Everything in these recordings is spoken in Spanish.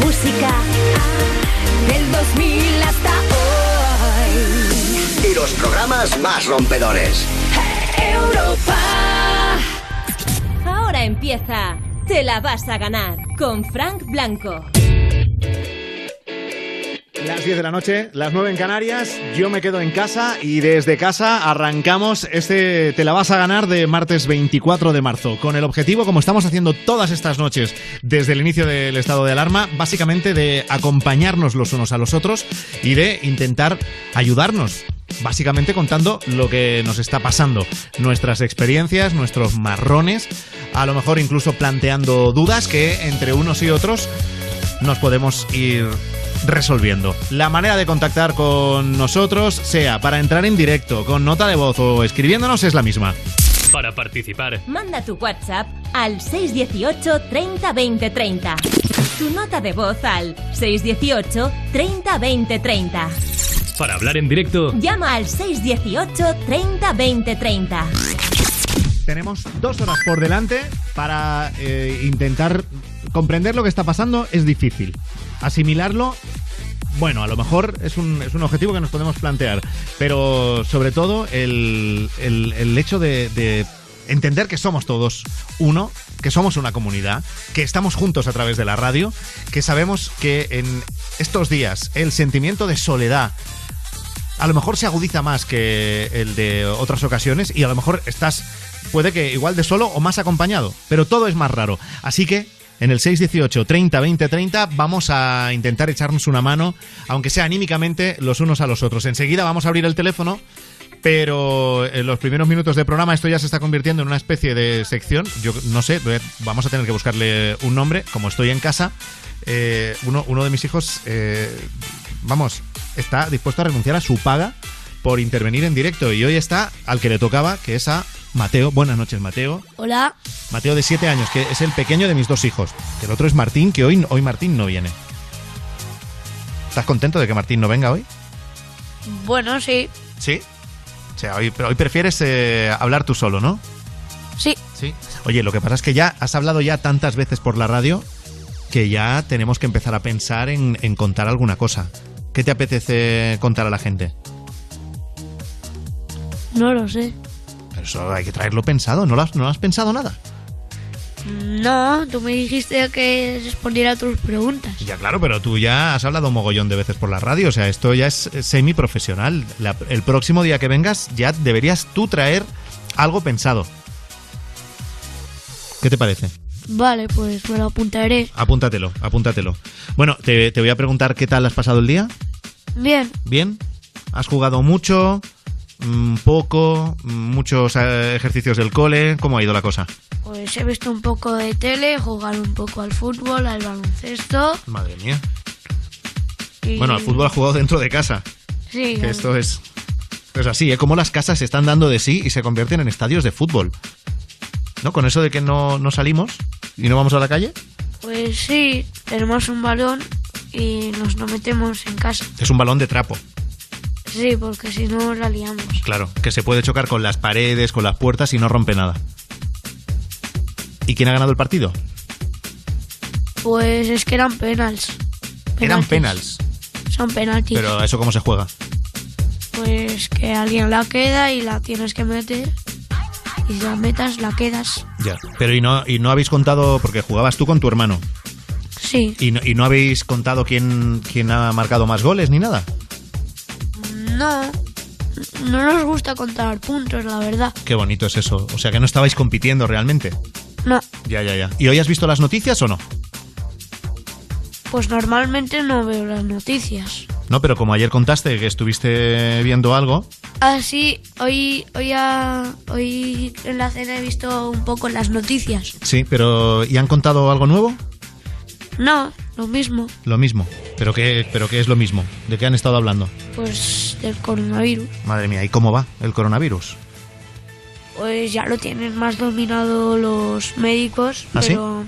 música del 2000 hasta hoy. Y los programas más rompedores. Europa. Ahora empieza Te la vas a ganar con Frank Blanco. Las 10 de la noche, las 9 en Canarias, yo me quedo en casa y desde casa arrancamos este Te la vas a ganar de martes 24 de marzo, con el objetivo, como estamos haciendo todas estas noches desde el inicio del estado de alarma, básicamente de acompañarnos los unos a los otros y de intentar ayudarnos básicamente contando lo que nos está pasando, nuestras experiencias, nuestros marrones, a lo mejor incluso planteando dudas que entre unos y otros nos podemos ir resolviendo. La manera de contactar con nosotros, sea para entrar en directo, con nota de voz o escribiéndonos, es la misma. Para participar, Manda tu WhatsApp al 618 30 20 30. Tu nota de voz al 618 30 20 30. para hablar en directo, Llama al 618 30 20 30. Tenemos dos horas por delante para eh, intentar comprender lo que está pasando. Es difícil. Asimilarlo, bueno, a lo mejor es un, es un objetivo que nos podemos plantear. Pero sobre todo el, el- hecho de, de entender que somos todos uno, que somos una comunidad, que estamos juntos a través de la radio, que sabemos que en estos días el sentimiento de soledad a lo mejor se agudiza más que el de otras ocasiones y a lo mejor estás, puede que igual de solo o más acompañado, pero todo es más raro. Así que en el 618 30 20 30 vamos a intentar echarnos una mano, aunque sea anímicamente, los unos a los otros. Enseguida vamos a abrir el teléfono. Pero en los primeros minutos de programa esto ya se está convirtiendo en una especie de sección. Yo no sé, vamos a tener que buscarle un nombre. Como estoy en casa, eh, uno, uno de mis hijos eh, vamos, está dispuesto a renunciar a su paga por intervenir en directo. Y hoy está al que le tocaba, que es a Mateo. Buenas noches, Mateo. Hola, Mateo de 7 años, que es el pequeño de mis dos hijos. Que el otro es Martín, que hoy, hoy Martín no viene. ¿Estás contento de que Martín no venga hoy? bueno, sí, Sí. O sea, hoy, pero hoy prefieres eh, hablar tú solo, ¿no? sí, Sí. Oye, lo que pasa es que ya has hablado ya tantas veces por la radio que ya tenemos que empezar a pensar en, en contar alguna cosa. ¿Qué te apetece contar a la gente? no lo sé. Eso hay que traerlo pensado, ¿no lo has, no lo has pensado nada? No, tú me dijiste que respondiera a tus preguntas. Ya claro, pero tú ya has hablado un mogollón de veces por la radio, o sea, esto ya es semi profesional. el próximo día que vengas ya deberías tú traer algo pensado. ¿Qué te parece? Vale, pues me lo apuntaré. Apúntatelo, apúntatelo. Bueno, te, te voy a preguntar qué tal has pasado el día. Bien, ¿Bien? ¿Has jugado mucho? Mm, ¿Poco? Mm, ¿Muchos eh, ejercicios del cole? ¿Cómo ha ido la cosa? pues he visto un poco de tele, jugar un poco al fútbol, al baloncesto. Madre mía. Y... Bueno, al fútbol has jugado dentro de casa. Sí, Que esto es. Es así, ¿eh? Como las casas se están dando de sí y se convierten en estadios de fútbol. ¿No? Con eso de que no, no salimos y no vamos a la calle. pues sí, tenemos un balón y nos lo metemos en casa. Es un balón de trapo, Sí, porque si no la liamos. claro. Que se puede chocar con las paredes, con las puertas y no rompe nada. ¿Y quién ha ganado el partido? Pues es que eran penals. Eran penals. Son penaltis. Pero ¿eso cómo se juega? Pues que alguien la queda y la tienes que meter. Y si la metas, la quedas. Ya. Pero ¿y no, y no habéis contado, porque jugabas tú con tu hermano, Sí. y no, y no habéis contado quién, quién ha marcado más goles ni nada? No. No nos gusta contar puntos, la verdad. Qué bonito es eso. O sea que no estabais compitiendo realmente. No. Ya, ya, ya. ¿Y hoy has visto las noticias o no? Pues normalmente no veo las noticias. No, pero como ayer contaste que estuviste viendo algo, Así, hoy, hoy, a- hoy en la cena he visto un poco las noticias. sí, pero ¿y han contado algo nuevo? No, lo mismo. Lo mismo. ¿Pero qué, pero qué es lo mismo? ¿De qué han estado hablando? Pues del coronavirus. Madre mía, ¿y cómo va el coronavirus? Pues ya lo tienen más dominado los médicos, ¿Ah, sí? pero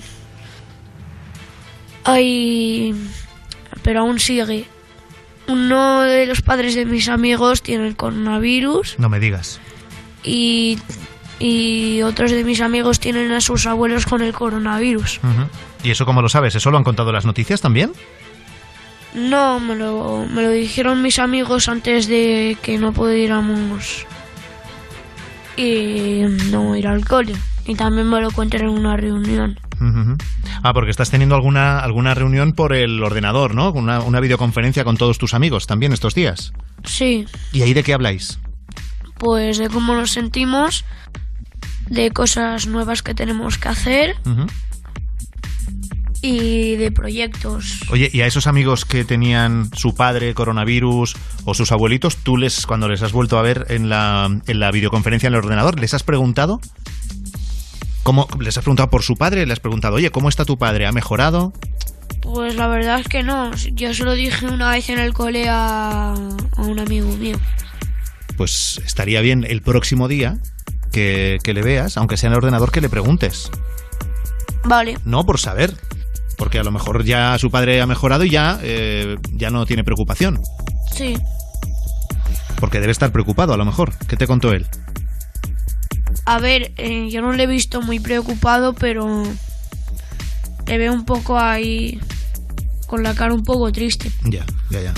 hay pero aún sigue. Uno de los padres de mis amigos tiene el coronavirus No me digas. y, y otros de mis amigos tienen a sus abuelos con el coronavirus. Ujú. ¿Y eso cómo lo sabes? ¿Eso lo han contado las noticias también? No, me lo, me lo dijeron mis amigos antes de que no pudiéramos y no ir al cole. Y también me lo cuentan en una reunión. Ah, porque estás teniendo alguna, alguna reunión por el ordenador, ¿no? Una, una videoconferencia con todos tus amigos también estos días. Sí, ¿Y ahí de qué habláis? pues de cómo nos sentimos, de cosas nuevas que tenemos que hacer. Y de proyectos. Oye, ¿y a esos amigos que tenían su padre coronavirus o sus abuelitos, tú les, cuando les has vuelto a ver en la, en la videoconferencia en el ordenador, les has preguntado? ¿Cómo, ¿Les has preguntado por su padre? ¿Le has preguntado, oye, ¿cómo está tu padre? ¿Ha mejorado? Pues la verdad es que no. Yo se lo dije una vez en el cole a, a un amigo mío. Pues estaría bien el próximo día que, que le veas, aunque sea en el ordenador, que le preguntes. Vale, No por saber. Porque a lo mejor ya su padre ha mejorado y ya, eh, ya no tiene preocupación. sí. Porque debe estar preocupado a lo mejor. ¿Qué te contó él? A ver, eh, yo no le he visto muy preocupado, pero le veo un poco ahí con la cara un poco triste. Ya, ya, ya.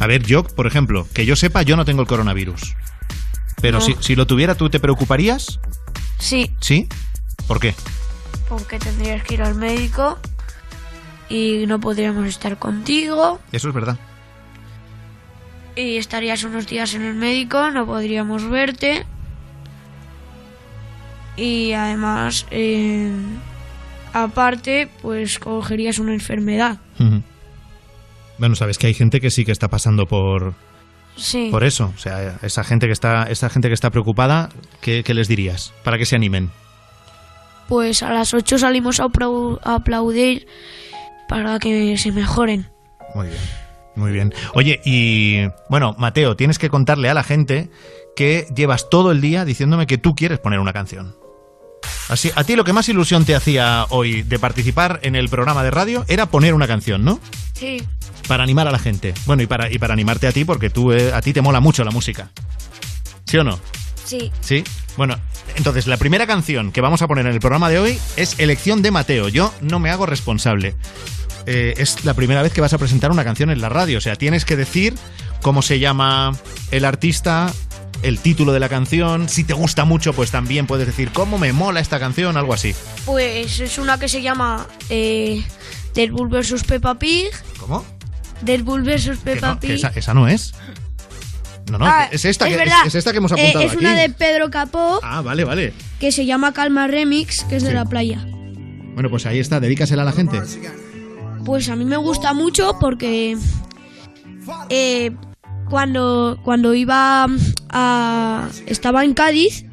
A ver, yo, por ejemplo, que yo sepa, yo no tengo el coronavirus. Pero No. si, si lo tuviera, ¿tú te preocuparías? Sí, ¿Sí? ¿Por qué? porque tendrías que ir al médico y no podríamos estar contigo Eso es verdad. y estarías unos días en el médico, no podríamos verte y además, eh, aparte, pues cogerías una enfermedad. Bueno, sabes que hay gente que sí que está pasando por, Sí. por eso. O sea, esa gente que está, esa gente que está preocupada, ¿qué, qué les dirías? Para que se animen. Pues a las 8 salimos a aplaudir para que se mejoren. Muy bien, muy bien. Oye, y bueno, Mateo, tienes que contarle a la gente que llevas todo el día diciéndome que tú quieres poner una canción. Así, a ti lo que más ilusión te hacía hoy de participar en el programa de radio era poner una canción, ¿no? Sí. Para animar a la gente. Bueno, y para, y para animarte a ti, porque tú, eh, a ti te mola mucho la música. ¿Sí o no? Sí. ¿Sí? Bueno, entonces la primera canción que vamos a poner en el programa de hoy es Elección de Mateo. Yo no me hago responsable. Eh, es la primera vez que vas a presentar una canción en la radio. O sea, tienes que decir cómo se llama el artista, el título de la canción. Si te gusta mucho, pues también puedes decir cómo me mola esta canción, algo así. Pues es una que se llama eh, Deadpool vs Peppa Pig. ¿Cómo? Deadpool vs Que Peppa no, Pig. esa, esa no es. No, no, Ah, es esta, es que, es esta que hemos Eh, apuntado es aquí. una de Pedro Capó Ah, vale, vale. que se llama Calma Remix, que es de la playa. Bueno, pues ahí está, dedícasela a la gente. Pues a mí me gusta mucho porque eh, cuando, cuando iba a... estaba en Cádiz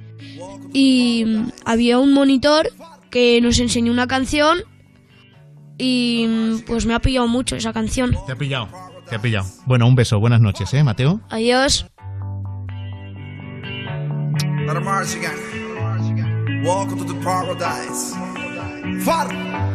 y había un monitor que nos enseñó una canción y pues me ha pillado mucho esa canción. Te ha pillado, te ha pillado. Bueno, un beso, buenas noches, ¿eh, Mateo? Adiós. Let march again. Welcome to the paradise. Far.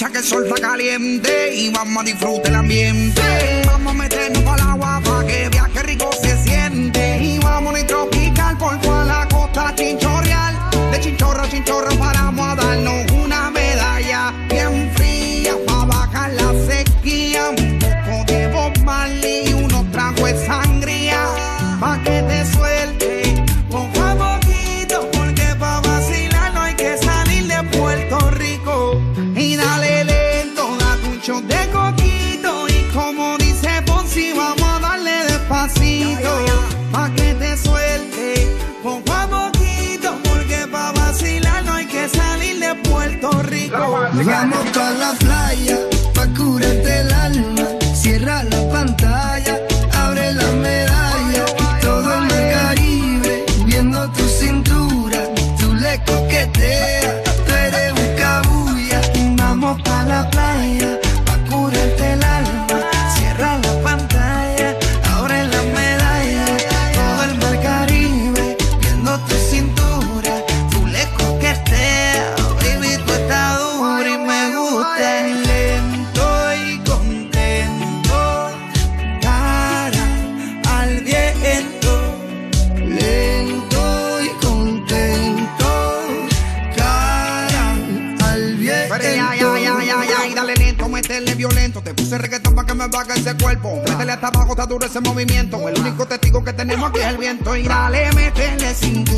Aprovecha que el sol está caliente y vamos a disfrutar el ambiente. Vamos a meternos el agua para que qué rico se siente. Vamos para la que ese cuerpo. Métele hasta abajo, está duro ese movimiento. El único testigo que tenemos aquí es el viento. Y dale, métele cintura,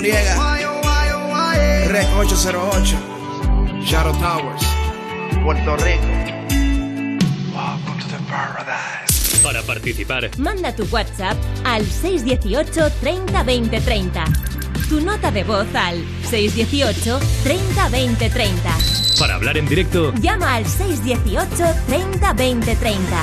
Noriega, Rec 808, Shadow Towers, Puerto Rico. Welcome to the paradise. Para participar, Manda tu WhatsApp al 618 30 20 30. Tu nota de voz al 618 30 20 30. para hablar en directo, Llama al 618 30 20 30.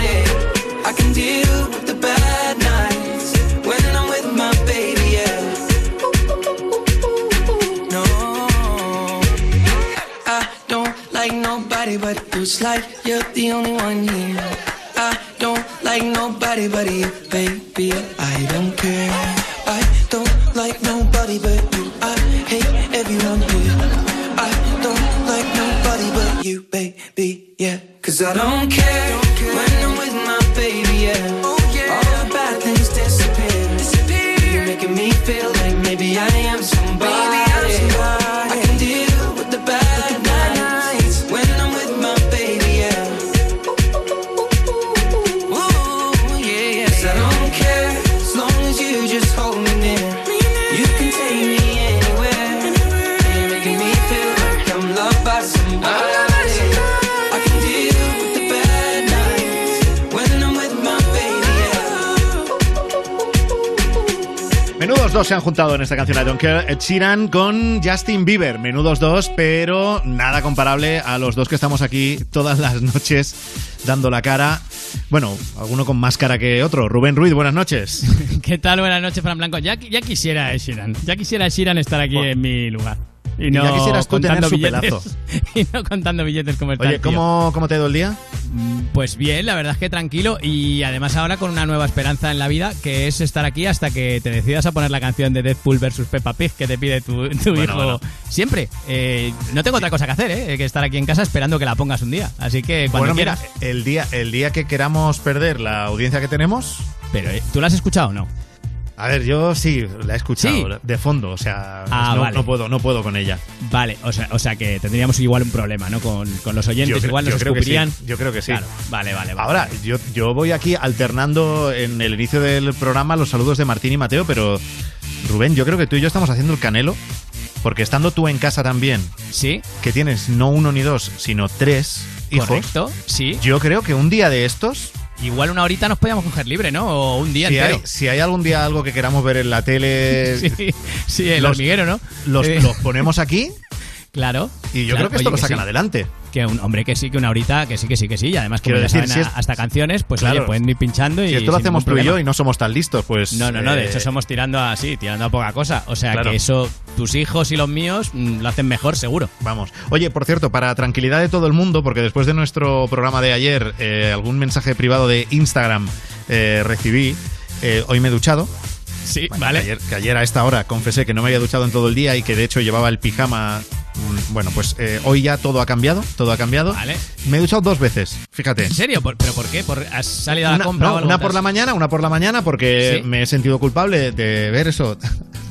I can deal with the bad nights when I'm with my baby, yeah. No, I don't like nobody but like you're the only one here. I don't like nobody but you, baby. Se han juntado en esta canción I Don't Care, Ed Sheeran con Justin Bieber. Menudos dos, pero nada comparable a los dos que estamos aquí todas las noches dando la cara. Bueno, alguno con más cara que otro. Rubén Ruiz, buenas noches. ¿Qué tal? Buenas noches, Fran Blanco. Ya, ya quisiera Ed Sheeran. Ya quisiera Ed Sheeran estar aquí en mi lugar. Y no ya quisieras tú tener contando su billetes. pelazo. y no contando billetes como Oye, el tío. ¿cómo, ¿cómo te ha ido el día? Pues bien, la verdad es que tranquilo y además ahora con una nueva esperanza en la vida que es estar aquí hasta que te decidas a poner la canción de Deadpool versus Peppa Pig que te pide tu, tu Bueno, hijo bueno. siempre. Eh, no tengo otra cosa que hacer, ¿eh? que estar aquí en casa esperando que la pongas un día. Así que cuando bueno, mira, quieras. el día, el día que queramos perder la audiencia que tenemos. Pero, eh, ¿tú la has escuchado o no? A ver, yo sí, la he escuchado Sí. de fondo, o sea, Ah, no, vale. no puedo, no puedo con ella. Vale, o sea, o sea que tendríamos igual un problema, ¿no? Con, con los oyentes, Yo igual nos sí, escupirían. yo creo que sí. Claro, vale, vale, vale. Ahora, yo, yo voy aquí alternando en el inicio del programa los saludos de Martín y Mateo, pero Rubén, yo creo que tú y yo estamos haciendo el canelo, porque estando tú en casa también, sí, que tienes no uno ni dos, sino tres hijos, Correcto, sí. yo creo que un día de estos, Igual una horita nos podíamos coger libre, ¿no? O un día si hay, entero. si hay algún día algo que queramos ver en la tele, Sí, sí, el los- hormiguero, ¿no? los, Eh, los ponemos aquí Claro. y yo Claro, creo que esto oye, lo sacan sí. adelante. Que un hombre que sí, que una horita, que sí, que sí, que sí. Y además, como Quiero decir, saben si a- es- hasta canciones, pues Claro. oye, pueden ir pinchando y. Si esto lo hacemos tú y yo y no somos tan listos, pues... No, no, no, de eh, hecho somos tirando así, tirando a poca cosa. O sea Claro. que eso, tus hijos y los míos mm, lo hacen mejor, seguro. Vamos. Oye, por cierto, para tranquilidad de todo el mundo, porque después de nuestro programa de ayer, eh, algún mensaje privado de Instagram eh, recibí, eh, hoy me he duchado. Sí, Bueno, vale. Que ayer, que ayer a esta hora confesé que no me había duchado en todo el día y que de hecho llevaba el pijama. mm, Bueno, pues eh, hoy ya todo ha cambiado, todo ha cambiado. Vale. Me he duchado dos veces, fíjate. ¿En serio? ¿Por- ¿Pero por qué? ¿Por, ¿Has salido a la Una, compra no, o algo? una ¿Te por la mañana, una por la mañana, porque Sí. me he sentido culpable de ver eso.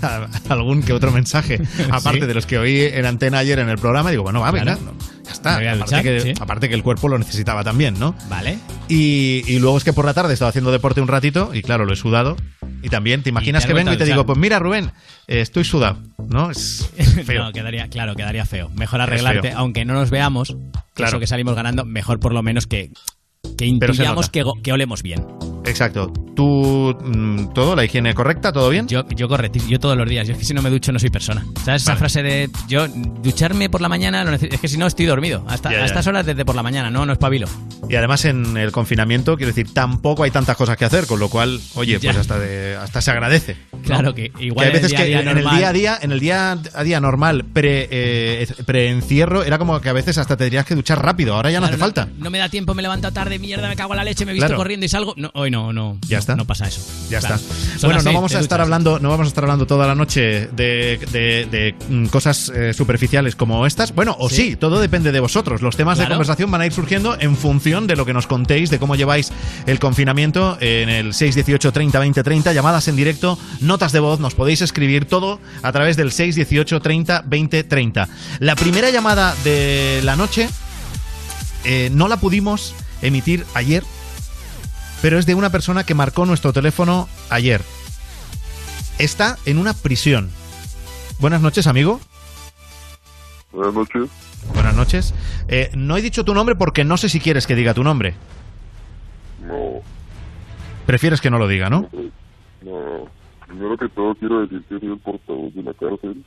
algún que otro mensaje, aparte Sí. de los que oí en antena ayer en el programa, digo, bueno, va, venga, Claro. ya está. Aparte, que, sí. aparte que el cuerpo lo necesitaba también, ¿no? Vale. Y, y luego es que por la tarde estaba haciendo deporte un ratito, y claro, lo he sudado. Y también, ¿te imaginas te que vengo y te digo, pues mira, Rubén, eh, estoy sudado, ¿no? Es feo. No, quedaría, claro, quedaría feo. Mejor arreglarte, aunque no nos veamos, Claro. eso que salimos ganando, mejor por lo menos que, que intuyamos que, olemos bien. Exacto. ¿Tú, mm, todo, la higiene correcta, todo bien? Yo, yo correcto, yo todos los días. Yo es que si no me ducho no soy persona. ¿Sabes esa Vale. frase de yo ducharme por la mañana? lo es que si no estoy dormido. Hasta Ya, a estas horas desde por la mañana, no, no espabilo. Y además en el confinamiento, quiero decir, tampoco hay tantas cosas que hacer, con lo cual, oye, Ya. pues hasta, de- hasta se agradece. ¿no? Claro que Que igual hay veces el día que día en el día a día, en el día a día normal, pre, eh, pre-encierro, era como que a veces hasta te tendrías que duchar rápido, ahora ya no hace falta. No, me da tiempo, me levanto tarde, mierda, me cago en la leche, me he visto Claro. corriendo y salgo. No, hoy no, no. Ya no, está. No pasa eso. Ya Claro. está. Son Bueno, no vamos a estar duchas. hablando, no vamos a estar hablando toda la noche de, de- de, mm, cosas eh, superficiales como estas. Bueno, o sí. Sí. todo depende de vosotros. Los temas de conversación van a ir surgiendo en función de lo que nos contéis, de cómo lleváis el confinamiento en el 618 30 20 30, llamadas en directo, notas de voz, nos podéis escribir todo a través del 618 30 20 30. La primera llamada de la noche eh, no la pudimos emitir ayer, pero es de una persona que marcó nuestro teléfono ayer. Está en una prisión. Buenas noches, amigo. Buenas noches. Buenas noches. Eh, no he dicho tu nombre porque no sé si quieres que diga tu nombre. No, Prefieres que no lo diga, ¿no? no. Primero que todo quiero decir que soy el portavoz de la cárcel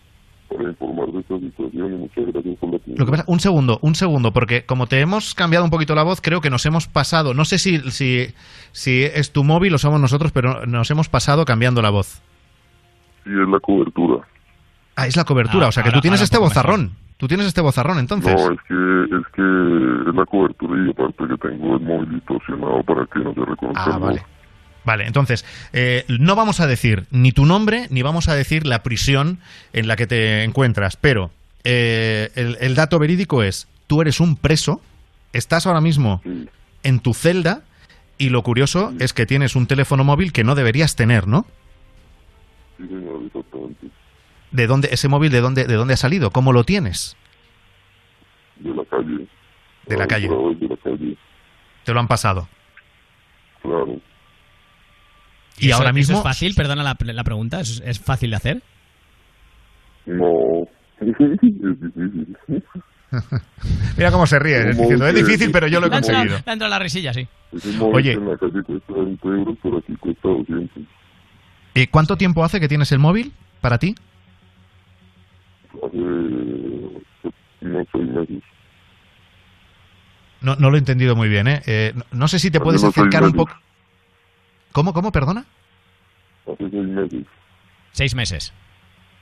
para informar de esta situación y muchas gracias por la Lo que pasa, un segundo, un segundo, porque como te hemos cambiado un poquito la voz, creo que nos hemos pasado. No sé si, si, si es tu móvil o somos nosotros, pero nos hemos pasado cambiando la voz. Sí, es la cobertura. Ah, es la cobertura, Ah, o sea que ahora- tú tienes este bozarrón. Tú tienes este bozarrón, entonces. No, es que, es que es la cobertura y aparte que tengo el móvil distorsionado para que no se reconozca. Ah, vale. Vale, entonces, eh, no vamos a decir ni tu nombre, ni vamos a decir la prisión en la que te encuentras, pero eh, el, el dato verídico es, tú eres un preso, estás ahora mismo Sí, en tu celda y lo curioso Sí. es que tienes un teléfono móvil que no deberías tener, ¿no? ¿De dónde, ese móvil de dónde, de dónde ha salido? ¿Cómo lo tienes? De la calle. De la calle. De la calle, Te lo han pasado. claro. Y Eso- ahora eso mismo... es fácil, perdona la, la pregunta, ¿es, es fácil de hacer? No, es difícil. Mira cómo se ríe, ¿Cómo diciendo, es difícil, pero yo lo he conseguido. ha entrado la risilla, sí. Oye. en la calle cuesta 20 euros, pero aquí cuesta 200. Eh, ¿Cuánto tiempo hace que tienes el móvil para ti? Hace unos seis meses. No, no lo he entendido muy bien, ¿eh? Eh, no, no sé si te puedes acercar un poco. ¿Cómo, cómo, perdona? Seis meses. Seis meses.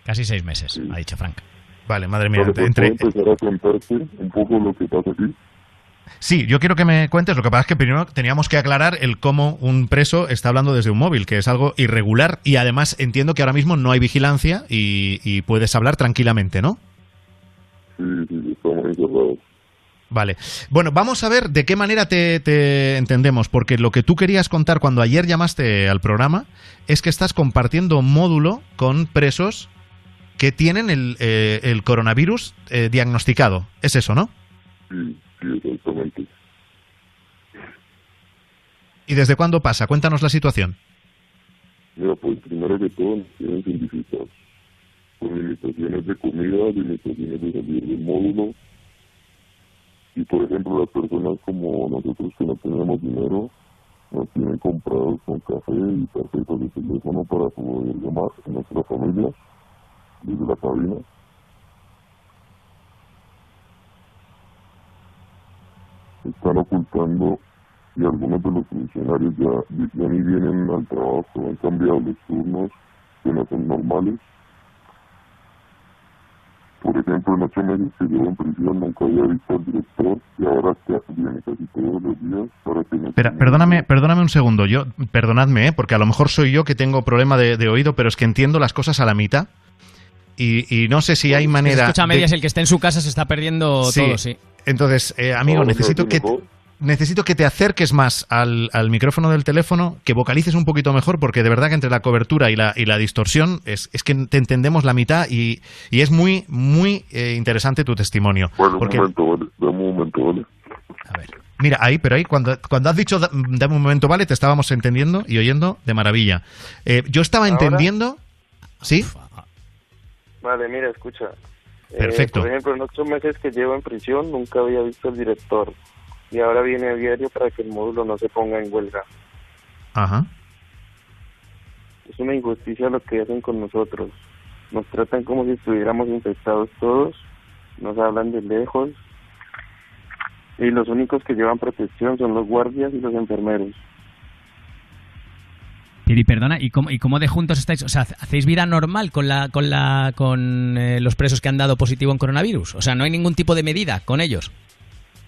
Casi seis meses, ha dicho Frank. Vale, madre mía. Vale, pues entre- empezar a contarte un poco lo que pasa aquí. Sí, yo quiero que me cuentes. Lo que pasa es que primero teníamos que aclarar el cómo un preso está hablando desde un móvil, que es algo irregular y además entiendo que ahora mismo no hay vigilancia y, y puedes hablar tranquilamente, ¿no? Sí, sí, estamos encerrados. Vale. Bueno, vamos a ver de qué manera te, te entendemos, porque lo que tú querías contar cuando ayer llamaste al programa es que estás compartiendo módulo con presos que tienen el, eh, el coronavirus eh, diagnosticado. Es eso, ¿no? Sí, exactamente. ¿Y desde cuándo pasa? Cuéntanos la situación. Pues primero que todo. Con limitaciones de comida, limitaciones de módulo. Y por ejemplo, las personas como nosotros que no tenemos dinero, nos tienen comprados con café y tarjetas de teléfono para poder llamar a nuestras familias desde la cabina. Están ocultando y algunos de los funcionarios ya, ya ni vienen al trabajo, han cambiado los turnos que no son normales. Por ejemplo, en ocho meses que llevo en prisión nunca había visto al director y ahora que viene casi todos los días para que me... Espera, perdóname, perdóname un segundo. Yo, perdonadme, ¿eh? porque a lo mejor soy yo que tengo problema de, de oído, pero es que entiendo las cosas a la mitad. Y, y no sé si hay manera. Escucha a de- medias, el que esté en su casa se está perdiendo Sí. todo, sí. Entonces, eh, amigo, Ahora necesito que, mejor. Necesito que te acerques más al, al micrófono del teléfono, que vocalices un poquito mejor, porque de verdad que entre la cobertura y la, y la distorsión es, es que te entendemos la mitad y, y es muy, muy eh, interesante tu testimonio. Bueno, Porque- un momento, vale, dame un momento, vale. Mira, ahí, pero ahí, cuando, cuando has dicho da- dame un momento, vale, te estábamos entendiendo y oyendo de maravilla. Eh, yo estaba ¿Ahora? entendiendo. ¿Sí? Vale, mira, escucha. Eh, Perfecto. por ejemplo, en ocho meses que llevo en prisión nunca había visto al director y ahora viene a diario para que el módulo no se ponga en huelga. Ajá. Es una injusticia lo que hacen con nosotros. Nos tratan como si estuviéramos infectados todos, nos hablan de lejos y los únicos que llevan protección son los guardias y los enfermeros. Y perdona, ¿y cómo, ¿y cómo de juntos estáis? O sea, ¿hacéis vida normal con la con la con eh, los presos que han dado positivo en coronavirus? O sea, ¿no hay ningún tipo de medida con ellos?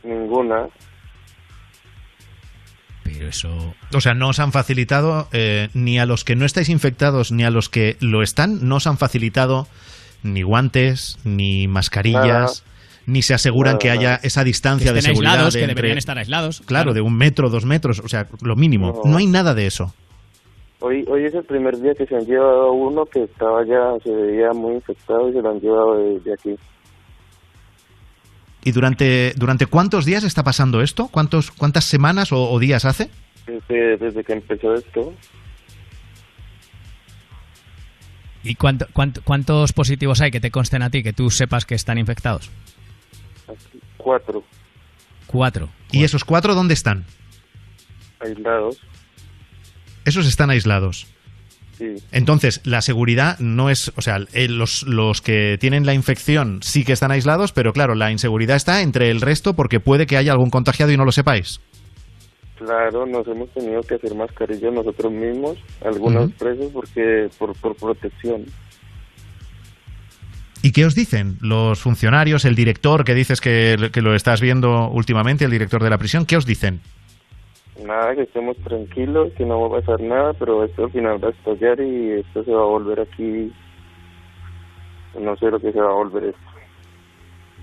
Ninguna. Pero eso... O sea, no os han facilitado, eh, ni a los que no estáis infectados, ni a los que lo están, no os han facilitado ni guantes, ni mascarillas, ni se aseguran Nada, que haya nada. esa distancia Que de seguridad. aislados, que entre- deberían estar aislados. Claro, de un metro, dos metros, o sea, lo mínimo. No. No hay nada de eso. Hoy, hoy es el primer día que se han llevado uno que estaba ya, se veía muy infectado y se lo han llevado de, de aquí. ¿Y durante, durante cuántos días está pasando esto? ¿Cuántos, ¿Cuántas semanas o, o días hace? Desde, desde que empezó esto, ¿Y cuánto, cuánto- cuántos positivos hay que te consten a ti, que tú sepas que están infectados? cuatro Cuatro. ¿Y esos cuatro dónde están? aislados. Esos están aislados. Sí, Entonces, la seguridad no es, o sea, eh, los, los que tienen la infección sí que están aislados, pero claro, la inseguridad está entre el resto porque puede que haya algún contagiado y no lo sepáis. claro, nos hemos tenido que hacer mascarillas nosotros mismos, algunos presos, porque por, por protección. ¿Y qué os dicen los funcionarios, el director que dices que, que lo estás viendo últimamente, el director de la prisión? ¿Qué os dicen? Nada, que estemos tranquilos, que no va a pasar nada, pero esto al final va a estallar y esto se va a volver aquí. No sé lo que se va a volver esto.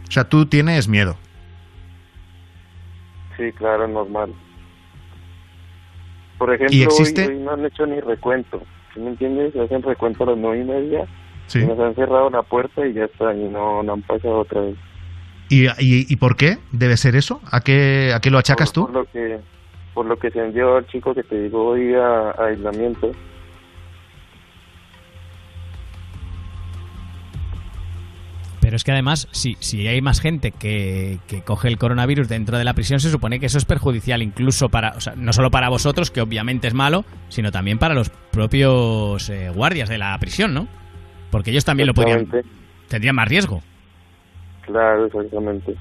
O sea, tú tienes miedo. Sí, claro, normal. Por ejemplo, ¿Y hoy- existe? Hoy, no han hecho ni recuento. ¿Sí me entiendes? Hacen recuento a las nueve y media. Sí. y Nos han cerrado la puerta y ya está, y no, no han pasado otra vez. ¿Y, y, y por qué debe ser eso? ¿A qué, a qué lo achacas tú? Por lo que, por lo que se han llevado al chico que te digo hoy a, a aislamiento. Pero es que además, si, si hay más gente que, que coge el coronavirus dentro de la prisión, se supone que eso es perjudicial incluso para, o sea, no solo para vosotros, que obviamente es malo, sino también para los propios eh, guardias de la prisión, ¿no? Porque ellos también lo podrían, tendrían más riesgo. Claro, exactamente.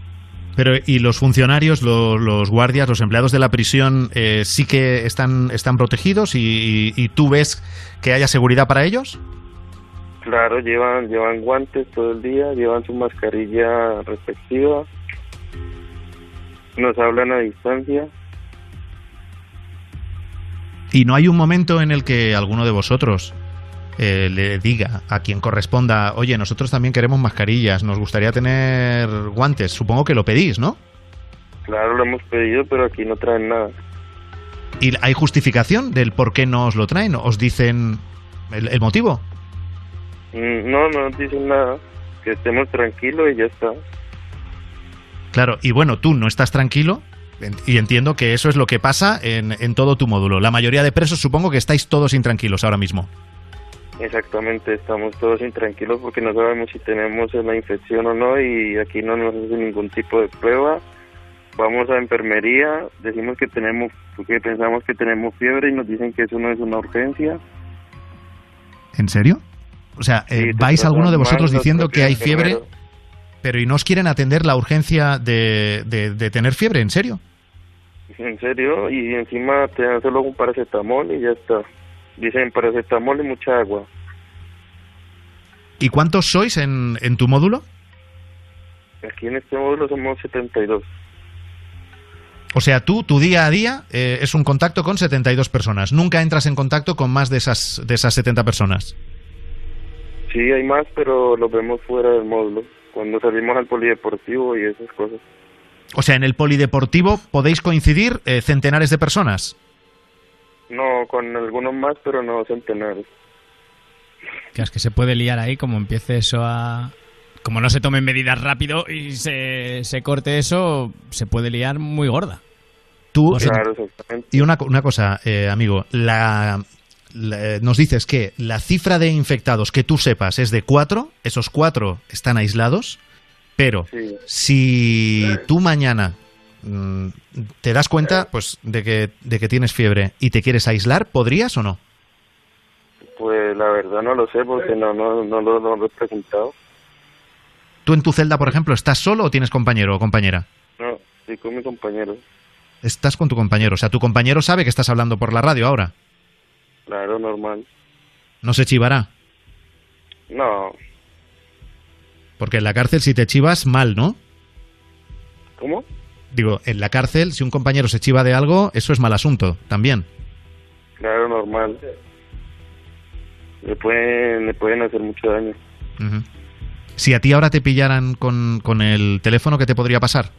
Pero, ¿y los funcionarios, lo- los, guardias, los empleados de la prisión eh, sí que están, están protegidos y, y- y tú ves que haya seguridad para ellos? Claro, llevan, llevan guantes todo el día, llevan su mascarilla respectiva, nos hablan a distancia. Y no hay un momento en el que alguno de vosotros eh, le diga a quien corresponda, oye, nosotros también queremos mascarillas, nos gustaría tener guantes. Supongo que lo pedís, ¿no? Claro, lo hemos pedido, pero aquí no traen nada. ¿Y hay justificación del por qué no os lo traen? ¿Os dicen el, el motivo? Mm, No, no nos dicen nada, que estemos tranquilos y ya está. Claro, y bueno, tú no estás tranquilo y entiendo que eso es lo que pasa en, en todo tu módulo. La mayoría de presos supongo que estáis todos intranquilos ahora mismo. Exactamente, estamos todos intranquilos porque no sabemos si tenemos la infección o no y aquí no nos hacen ningún tipo de prueba. Vamos a enfermería, decimos que tenemos, porque pensamos que tenemos fiebre y nos dicen que eso no es una urgencia. ¿En serio? O sea, eh, Sí, vais alguno de vosotros diciendo que hay fiebre, pero y no os quieren atender la urgencia de, de- de tener fiebre, ¿en serio? En serio, y encima te dan solo un paracetamol y ya está. Dicen paracetamol y mucha agua. ¿Y cuántos sois en, en tu módulo? Aquí en este módulo somos 72. O sea, tú, tu día a día eh, es un contacto con 72 personas. Nunca entras en contacto con más de esas, de esas 70 personas. Sí, hay más, pero los vemos fuera del módulo. Cuando salimos al polideportivo y esas cosas. O sea, en el polideportivo podéis coincidir eh, centenares de personas. No, con algunos más, pero no centenares. Es que se puede liar ahí, como empiece eso a... Como no se tomen medidas rápido y se, se corte eso, se puede liar muy gorda. Tú, sea, Claro, exactamente. Y una, co- una cosa, eh, amigo, la, la- eh, nos dices que la cifra de infectados que tú sepas es de cuatro, esos cuatro están aislados, pero Sí. si tú mañana te das cuenta pues de que, de que tienes fiebre y te quieres aislar, ¿podrías o no? Pues la verdad no lo sé porque no, no, no, lo, no lo he preguntado. ¿Tú en tu celda, por ejemplo, estás solo o tienes compañero o compañera? No, estoy con mi compañero. Estás con tu compañero, o sea, tu compañero sabe que estás hablando por la radio ahora. Claro, normal. No se chivará, No, porque en la cárcel si te chivas, mal, ¿no? ¿cómo? Digo, en la cárcel, si un compañero se chiva de algo, eso es mal asunto, también. Claro, normal. Le pueden, le pueden hacer mucho daño. Ujú. Si a ti ahora te pillaran con, con el teléfono, ¿qué te podría pasar?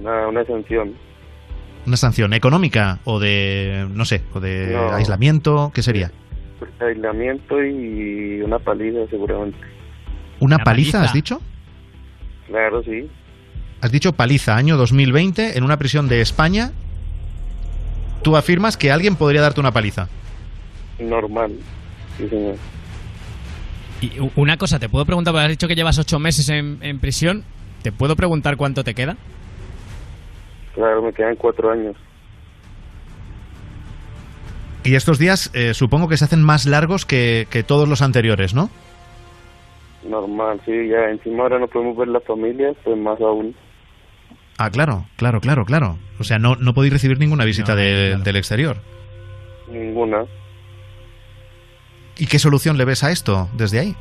Una, una sanción. ¿Una sanción económica o de, no sé, o de No. aislamiento? ¿Qué sería? Aislamiento y una paliza seguramente. ¿Una, Una paliza, paliza. has dicho? Claro, sí. Has dicho paliza, año 2020, en una prisión de España. Tú afirmas que alguien podría darte una paliza. Normal. Sí, señor. Y una cosa, te puedo preguntar, porque has dicho que llevas ocho meses en, en prisión. ¿Te puedo preguntar cuánto te queda? Claro, me quedan cuatro años. Y estos días eh, supongo que se hacen más largos que, que todos los anteriores, ¿no? Normal, sí. Ya encima ahora no podemos ver la familia, pues más aún. Ah, claro, claro, claro, claro. O sea, no, no podéis recibir ninguna visita No, de- claro. del exterior. Ninguna. ¿Y qué solución le ves a esto desde ahí?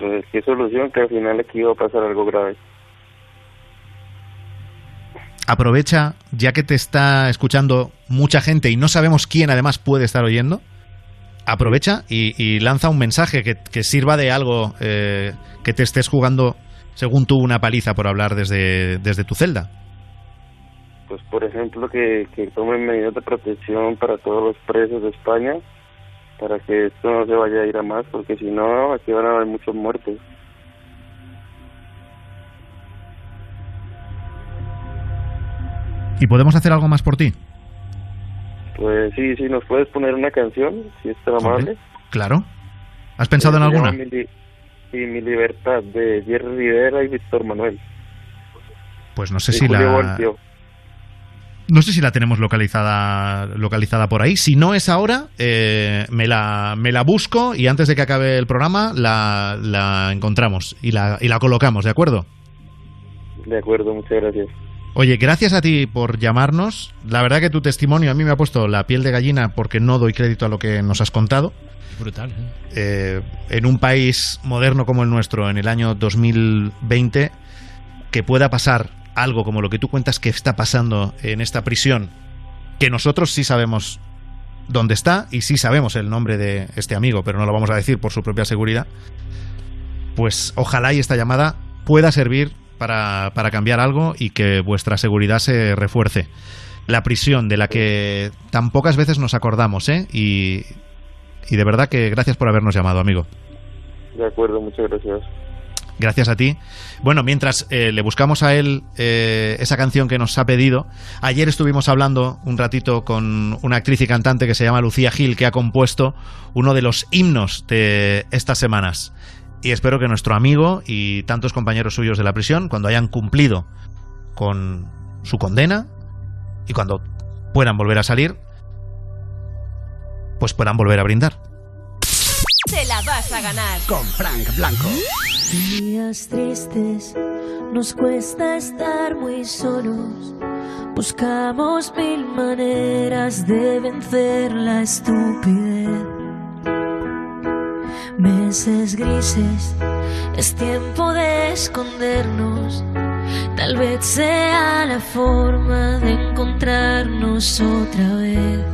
Pues qué solución que al final aquí iba a pasar algo grave. Aprovecha, ya que te está escuchando mucha gente y no sabemos quién además puede estar oyendo, aprovecha y, y lanza un mensaje que, que sirva de algo eh, que te estés jugando, según tú, una paliza por hablar desde, desde tu celda. Pues por ejemplo que, que tomen medidas de protección para todos los presos de España, para que esto no se vaya a ir a más, porque si no, aquí van a haber muchos muertos. ¿Y podemos hacer algo más por ti? Pues sí, sí, nos puedes poner una canción, si es tan amable. Claro. ¿Has pensado en Se alguna? Y Mi Libertad de Jerry Rivera y Víctor Manuel. Pues no sé Y si Julio la Voltio. no sé si la tenemos localizada localizada por ahí. Si no es ahora, eh, me la me la busco y antes de que acabe el programa la, la encontramos y la y la colocamos, ¿de acuerdo? De acuerdo, muchas gracias. Oye, gracias a ti por llamarnos. La verdad que tu testimonio a mí me ha puesto la piel de gallina porque no doy crédito a lo que nos has contado. Brutal. ¿eh? Eh, en un país moderno como el nuestro, en el año 2020, que pueda pasar algo como lo que tú cuentas que está pasando en esta prisión, que nosotros sí sabemos dónde está y sí sabemos el nombre de este amigo, pero no lo vamos a decir por su propia seguridad, pues ojalá y esta llamada pueda servir para, para cambiar algo y que vuestra seguridad se refuerce. La prisión de la que tan pocas veces nos acordamos, ¿eh? Y de verdad que gracias por habernos llamado, amigo. De acuerdo, muchas gracias. Gracias a ti. Bueno, mientras eh, le buscamos a él eh, esa canción que nos ha pedido, ayer estuvimos hablando un ratito con una actriz y cantante que se llama Lucía Gil, que ha compuesto uno de los himnos de estas semanas. Y espero que nuestro amigo y tantos compañeros suyos de la prisión, cuando hayan cumplido con su condena y cuando puedan volver a salir, pues puedan volver a brindar. Te la vas a ganar. Con Frank Blanco. Días tristes, nos cuesta estar muy solos. Buscamos mil maneras de vencer la estupidez. Meses grises, es tiempo de escondernos. Tal vez sea la forma de encontrarnos otra vez.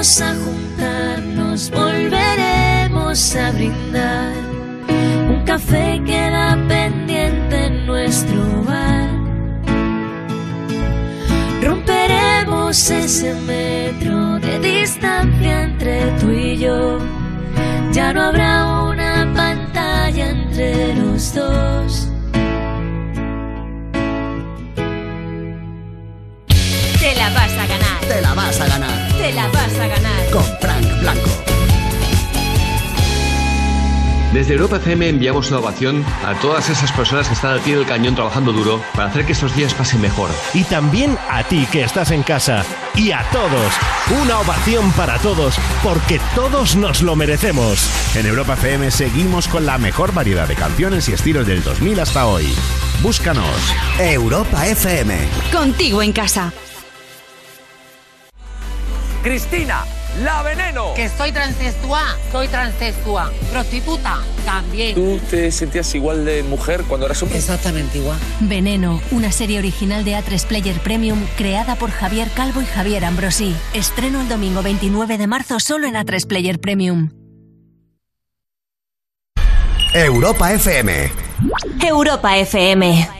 Volveremos a juntarnos, volveremos a brindar. Un café queda pendiente en nuestro bar. Romperemos ese metro de distancia entre tú y yo. Ya no habrá una pantalla entre los dos. Te la vas a ganar. Te la vas a ganar. Te la vas a ganar. Con Frank Blanco. Desde Europa FM enviamos una ovación a todas esas personas que están al pie del cañón trabajando duro para hacer que estos días pasen mejor. Y también a ti que estás en casa. Y a todos. Una ovación para todos, porque todos nos lo merecemos. En Europa FM seguimos con la mejor variedad de canciones y estilos del 2000 hasta hoy. Búscanos. Europa FM. Contigo en casa. Cristina, la veneno. Que soy transexual, soy transexual. Prostituta, también. ¿Tú te sentías igual de mujer cuando eras hombre? Exactamente igual. Veneno, una serie original de A3 Player Premium creada por Javier Calvo y Javier Ambrosí. Estreno el domingo 29 de marzo solo en A3 Player Premium. Europa FM. Europa FM.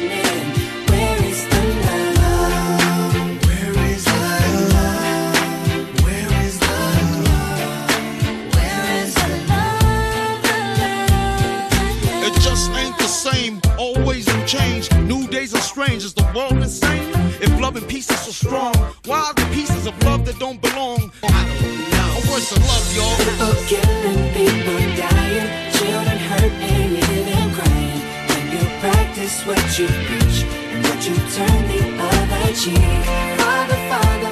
Change. New days are strange. Is the world insane? If love and peace is so strong, why are the pieces of love that don't belong? I don't know. Where's the love, y'all? People killing, people dying, children hurt and you crying. When you practice what you preach and what you turn the other cheek. Father, Father,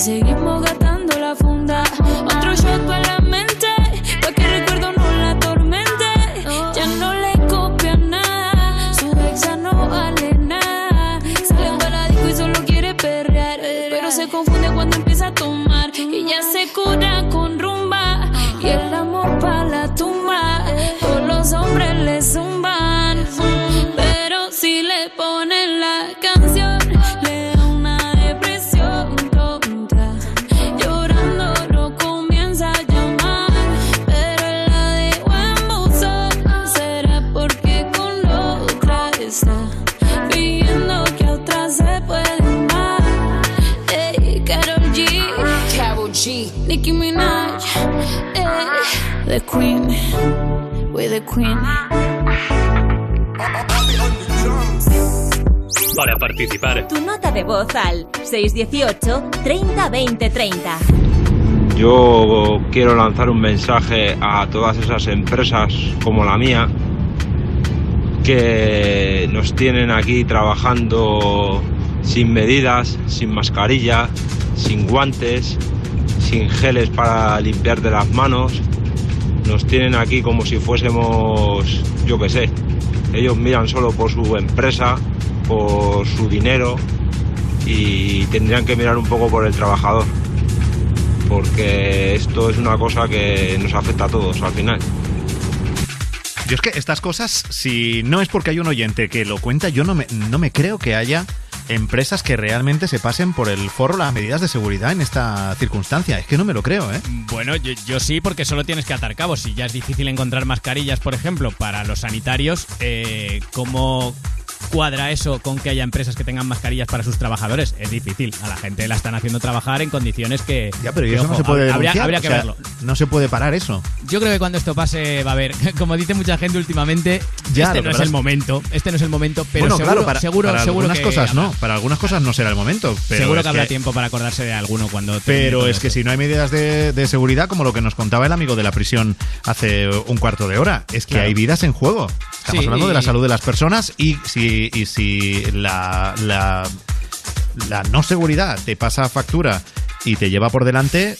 y seguimos gastando the Queen, we're the Queen. Para participar, Tu nota de voz al 618 30 20 30. Yo quiero lanzar un mensaje a todas esas empresas como la mía que nos tienen aquí trabajando sin medidas, sin mascarilla, sin guantes, sin geles para limpiarte las manos. Nos tienen aquí como si fuésemos, yo qué sé, ellos miran solo por su empresa, por su dinero y tendrían que mirar un poco por el trabajador porque esto es una cosa que nos afecta a todos al final. Yo es que estas cosas, si no es porque hay un oyente que lo cuenta, yo no me, no me creo que haya empresas que realmente se pasen por el forro las medidas de seguridad en esta circunstancia. Es que no me lo creo, ¿eh? Bueno, yo, sí, porque solo tienes que atar cabos. Si ya es difícil encontrar mascarillas, por ejemplo, para los sanitarios, eh, ¿cómo cuadra eso con que haya empresas que tengan mascarillas para sus trabajadores? Es difícil. A la gente la están haciendo trabajar en condiciones que. Ya, pero ¿y que, eso no se puede habría, O que sea, verlo. No se puede parar eso. Yo creo que cuando esto pase va a haber, como dice mucha gente últimamente, Ya, este no es el momento, este no es el momento, pero bueno, seguro, claro, para, seguro, para seguro algunas que cosas habrá. no. Para algunas cosas no será el momento. Pero seguro que habrá tiempo para acordarse de alguno cuando Pero es que esto. si no hay medidas de, de seguridad, como lo que nos contaba el amigo de la prisión hace un cuarto de hora, es que Claro. hay vidas en juego. Estamos Sí, hablando de la salud de las personas y si, y si la, la, la no seguridad te pasa factura y te lleva por delante,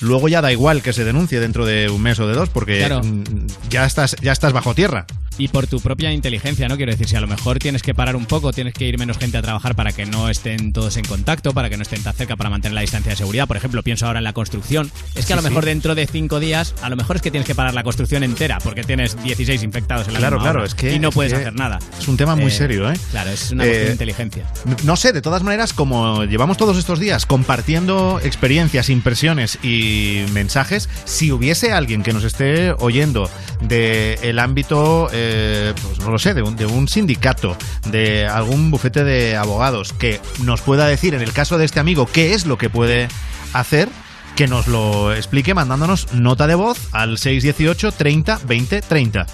luego ya da igual que se denuncie dentro de un mes o de dos, porque Claro. mm, ya, estás, ya estás bajo tierra. Y por tu propia inteligencia, ¿no? Quiero decir, si a lo mejor tienes que parar un poco, tienes que ir menos gente a trabajar para que no estén todos en contacto, para que no estén tan cerca, para mantener la distancia de seguridad. Por ejemplo, pienso ahora en la construcción. Es que a lo mejor sí. dentro de cinco días, a lo mejor es que tienes que parar la construcción entera, porque tienes 16 infectados en la Claro, misma claro, hora es que- Y no es puedes hacer nada. es un tema muy serio, ¿eh? Claro, es una Eh, cuestión de inteligencia. No sé, de todas maneras, como llevamos todos estos días compartiendo experiencias, impresiones y mensajes, si hubiese alguien que nos esté oyendo del ámbito, eh, pues no lo sé, de un, de un sindicato, de algún bufete de abogados, que nos pueda decir, en el caso de este amigo, qué es lo que puede hacer, que nos lo explique mandándonos nota de voz al 618 30 20 30.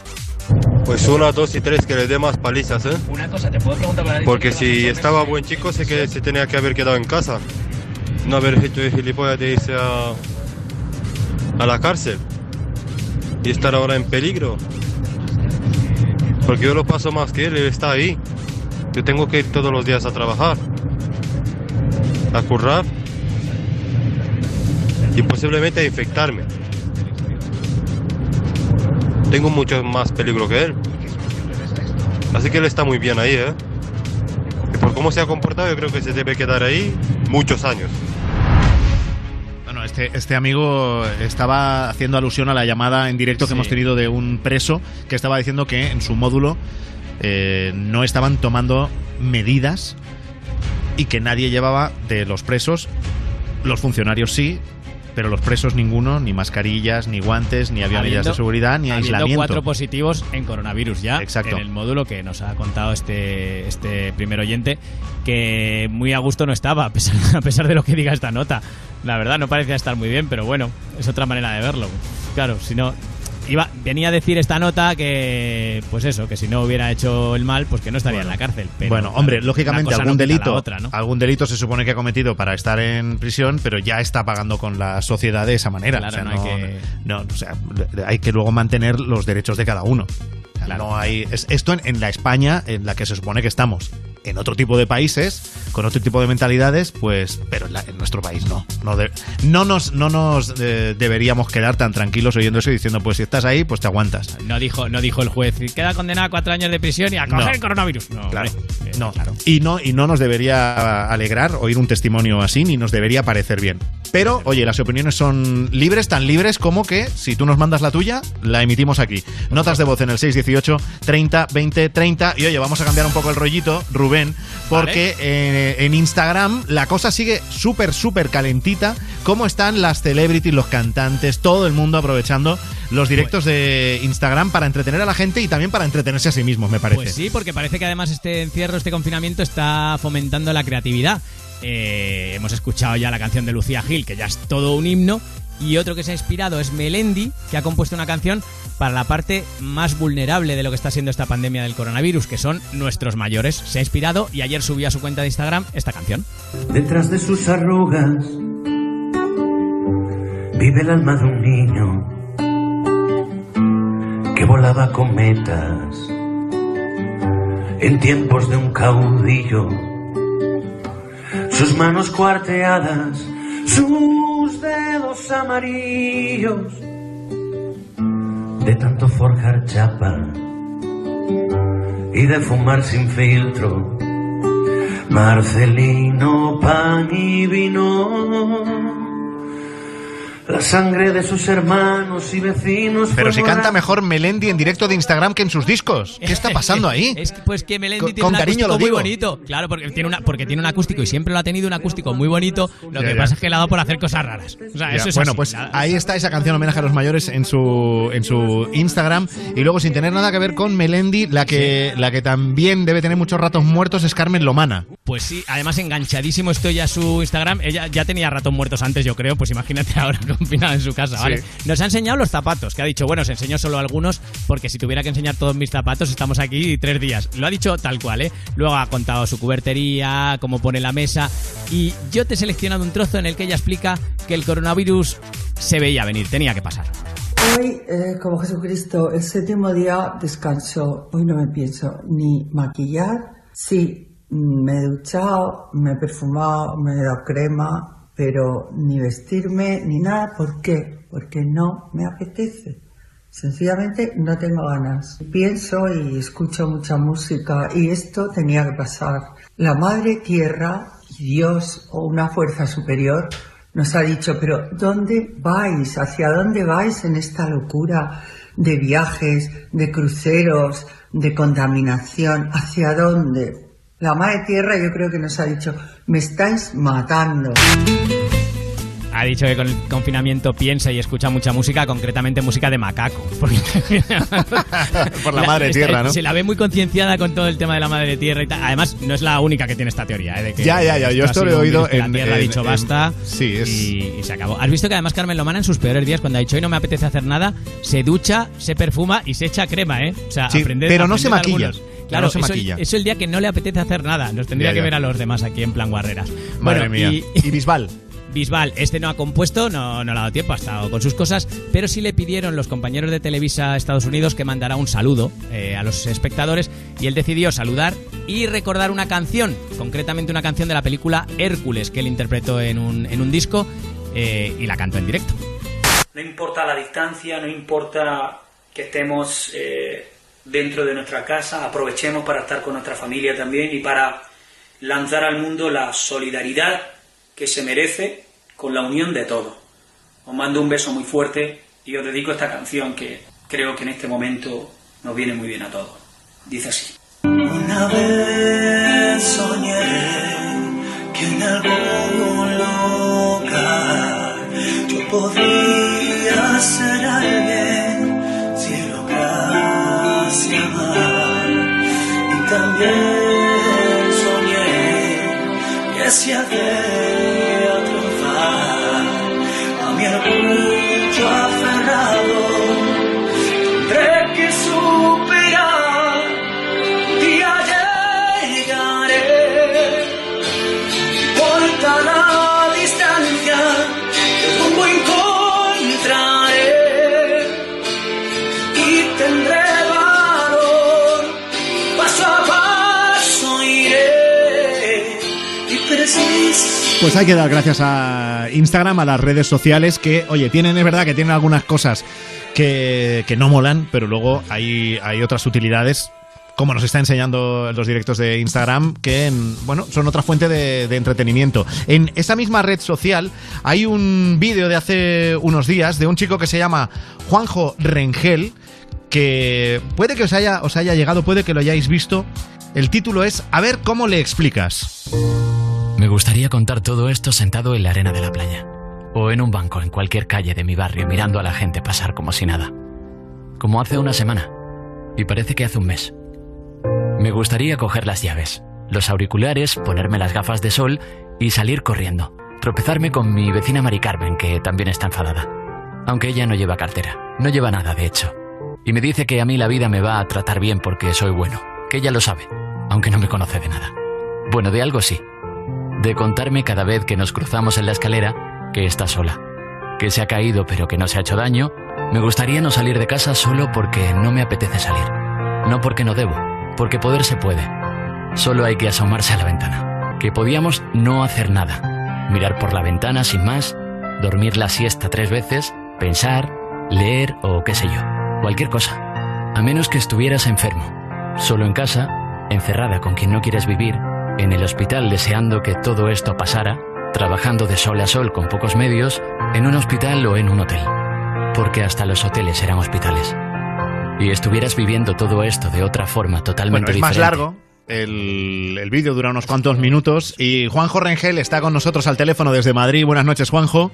Pues una, dos y tres que le dé más palizas, ¿eh? Una cosa, te puedo preguntar para Porque si estaba buen chico, sé que se tenía que haber quedado en casa. No haber hecho de gilipollas de irse a, a la cárcel. Y estar ahora en peligro. Porque yo lo paso más que él, él está ahí. Yo tengo que ir todos los días a trabajar. A currar. Y posiblemente a infectarme. Tengo mucho más peligro que él. Así que él está muy bien ahí, ¿eh? Y por cómo se ha comportado, yo creo que se debe quedar ahí muchos años. Este, este amigo estaba haciendo alusión a la llamada en directo que Sí. hemos tenido de un preso que estaba diciendo que en su módulo eh, no estaban tomando medidas y que nadie llevaba de los presos, los funcionarios sí, pero los presos ninguno, ni mascarillas, ni guantes, ni había medidas de seguridad, ni aislamiento. cuatro positivos en coronavirus ya Exacto. en el módulo que nos ha contado este, este primer oyente que muy a gusto no estaba a pesar, a pesar de lo que diga esta nota la verdad no parecía estar muy bien pero bueno es otra manera de verlo claro si no iba venía a decir esta nota que pues eso que si no hubiera hecho el mal pues que no estaría en la cárcel pero, bueno, hombre, lógicamente no algún delito, otra, ¿no? algún delito se supone que ha cometido para estar en prisión, pero ya está pagando con la sociedad de esa manera. Claro, o sea, no hay que- no, o sea, hay que luego mantener los derechos de cada uno. No hay es- esto en, en la España en la que se supone que estamos. En otro tipo de países, con otro tipo de mentalidades, pues, pero en, la- en nuestro país no. No, de- no nos, no nos eh, deberíamos quedar tan tranquilos oyendo eso y diciendo, pues si estás ahí, pues te aguantas. No dijo, no dijo el juez, queda condenado a cuatro años de prisión y a coger No. el coronavirus. No, Claro. hombre. No, y no, y no nos debería alegrar oír un testimonio así, ni nos debería parecer bien. Pero, oye, las opiniones son libres, tan libres como que si tú nos mandas la tuya, la emitimos aquí. Notas de voz en el 618 30 20 30. Y oye, vamos a cambiar un poco el rollito, Rubén, porque eh, en Instagram la cosa sigue súper, súper calentita. ¿Cómo están las celebrities, los cantantes, todo el mundo aprovechando los directos de Instagram para entretener a la gente y también para entretenerse a sí mismos, me parece? Pues sí, porque parece que además este encierro, este confinamiento está fomentando la creatividad. Eh, hemos escuchado ya la canción de Lucía Gil, que ya es todo un himno. Y otro que se ha inspirado es Melendi, que ha compuesto una canción para la parte más vulnerable de lo que está siendo esta pandemia del coronavirus, que son nuestros mayores. Se ha inspirado y ayer subió a su cuenta de Instagram esta canción. Detrás de sus arrugas vive el alma de un niño que volaba cometas en tiempos de un caudillo. Sus manos cuarteadas, sus dedos amarillos de tanto forjar chapa y de fumar sin filtro. Marcelino, pan y vino. La sangre de sus hermanos y vecinos. Pero si canta mejor Melendi en directo de Instagram que en sus discos. ¿Qué está pasando ahí? Es que, pues que Melendi Con- tiene con un cariño acústico lo muy digo. bonito. Claro, porque tiene, una, porque tiene un acústico y siempre lo ha tenido un acústico muy bonito. Lo Ya, que ya. pasa es que le ha dado por hacer cosas raras. O sea, Ya, eso es bueno, así. pues ahí está esa canción homenaje a los mayores en su en su Instagram y luego sin tener nada que ver con Melendi, la que la que también debe tener muchos ratos muertos es Carmen Lomana. Pues sí, además enganchadísimo estoy a su Instagram. Ella ya tenía ratos muertos antes, yo creo. Pues imagínate ahora en su casa, ¿vale? Sí. Nos ha enseñado los zapatos, que ha dicho, bueno, os enseño solo algunos, porque si tuviera que enseñar todos mis zapatos, estamos aquí tres días. Lo ha dicho tal cual, ¿eh? Luego ha contado su cubertería, cómo pone la mesa. Y yo te he seleccionado un trozo en el que ella explica que el coronavirus se veía venir, tenía que pasar. Hoy, eh, como Jesucristo, el séptimo día descanso. Hoy no me pienso ni maquillar. Sí, me he duchado, me he perfumado, me he dado crema, pero ni vestirme ni nada. ¿Por qué? Porque no me apetece. Sencillamente no tengo ganas. Pienso y escucho mucha música y esto tenía que pasar. La Madre Tierra y Dios o una fuerza superior nos ha dicho, pero ¿dónde vais? ¿Hacia dónde vais en esta locura de viajes, de cruceros, de contaminación? ¿Hacia dónde? La Madre Tierra yo creo que nos ha dicho, me estáis matando. Ha dicho que con el confinamiento piensa y escucha mucha música, concretamente música de macaco. Porque Por la madre tierra, ¿no? Se la ve muy concienciada con todo el tema de la madre tierra y tal. Además, no es la única que tiene esta teoría. ¿eh? De que Ya, ya, ya, yo esto lo he oído en- La tierra ha dicho en- basta sí, es- y, y se acabó. ¿Has visto que además Carmen Lomana en sus peores días, cuando ha dicho hoy no me apetece hacer nada, se ducha, se perfuma y se echa crema, ¿eh? O sea, Sí, aprender- pero no se maquilla. algunos. Claro, no se maquilla. eso el día que no le apetece hacer nada. Nos tendría Ya, que ver a los demás aquí en plan guarreras. Madre Bueno, mía. y- Y Bisbal. Bisbal, este no ha compuesto, no, no le ha dado tiempo, ha estado con sus cosas, pero sí le pidieron los compañeros de Televisa Estados Unidos que mandara un saludo eh, a los espectadores y él decidió saludar y recordar una canción, concretamente una canción de la película Hércules que él interpretó en un, en un disco eh, y la cantó en directo. No importa la distancia, no importa que estemos eh, dentro de nuestra casa, aprovechemos para estar con nuestra familia también y para lanzar al mundo la solidaridad que se merece con la unión de todos. Os mando un beso muy fuerte y os dedico esta canción que creo que en este momento nos viene muy bien a todos. Dice así. Una vez soñé que en algún lugar yo podría ser alguien también soñé que si Pues hay que dar gracias a Instagram, a las redes sociales, que, oye, tienen, es verdad que tienen algunas cosas que, que no molan, pero luego hay, hay otras utilidades como nos está enseñando los directos de Instagram, que bueno, son otra fuente de, entretenimiento. En esa misma red social hay un vídeo de hace unos días de un chico que se llama Juanjo Rengel, que puede que os haya, os haya llegado, puede que lo hayáis visto. El título es A ver cómo le explicas. Me gustaría contar todo esto sentado en la arena de la playa, o en un banco en cualquier calle de mi barrio mirando a la gente pasar como si nada. Como hace una semana, y parece que hace un mes. Me gustaría coger las llaves, los auriculares, ponerme las gafas de sol y salir corriendo. Tropezarme con mi vecina Mari Carmen, que también está enfadada. Aunque ella no lleva cartera, no lleva nada de hecho. Y me dice que a mí la vida me va a tratar bien porque soy bueno, que ella lo sabe, aunque no me conoce de nada. Bueno, de algo sí. De contarme cada vez que nos cruzamos en la escalera que está sola, que se ha caído pero que no se ha hecho daño. Me gustaría no salir de casa solo porque no me apetece salir. No porque no debo, porque poder se puede. Solo hay que asomarse a la ventana. Que podíamos no hacer nada. Mirar por la ventana sin más, dormir la siesta tres veces, pensar, leer o qué sé yo. Cualquier cosa. A menos que estuvieras enfermo. Solo en casa, encerrada con quien no quieres vivir, en el hospital deseando que todo esto pasara, trabajando de sol a sol con pocos medios, en un hospital o en un hotel. Porque hasta los hoteles eran hospitales y estuvieras viviendo todo esto de otra forma totalmente bueno, es diferente. más largo. El, el vídeo dura unos cuantos minutos y Juanjo Rengel está con nosotros al teléfono desde Madrid. Buenas noches, Juanjo.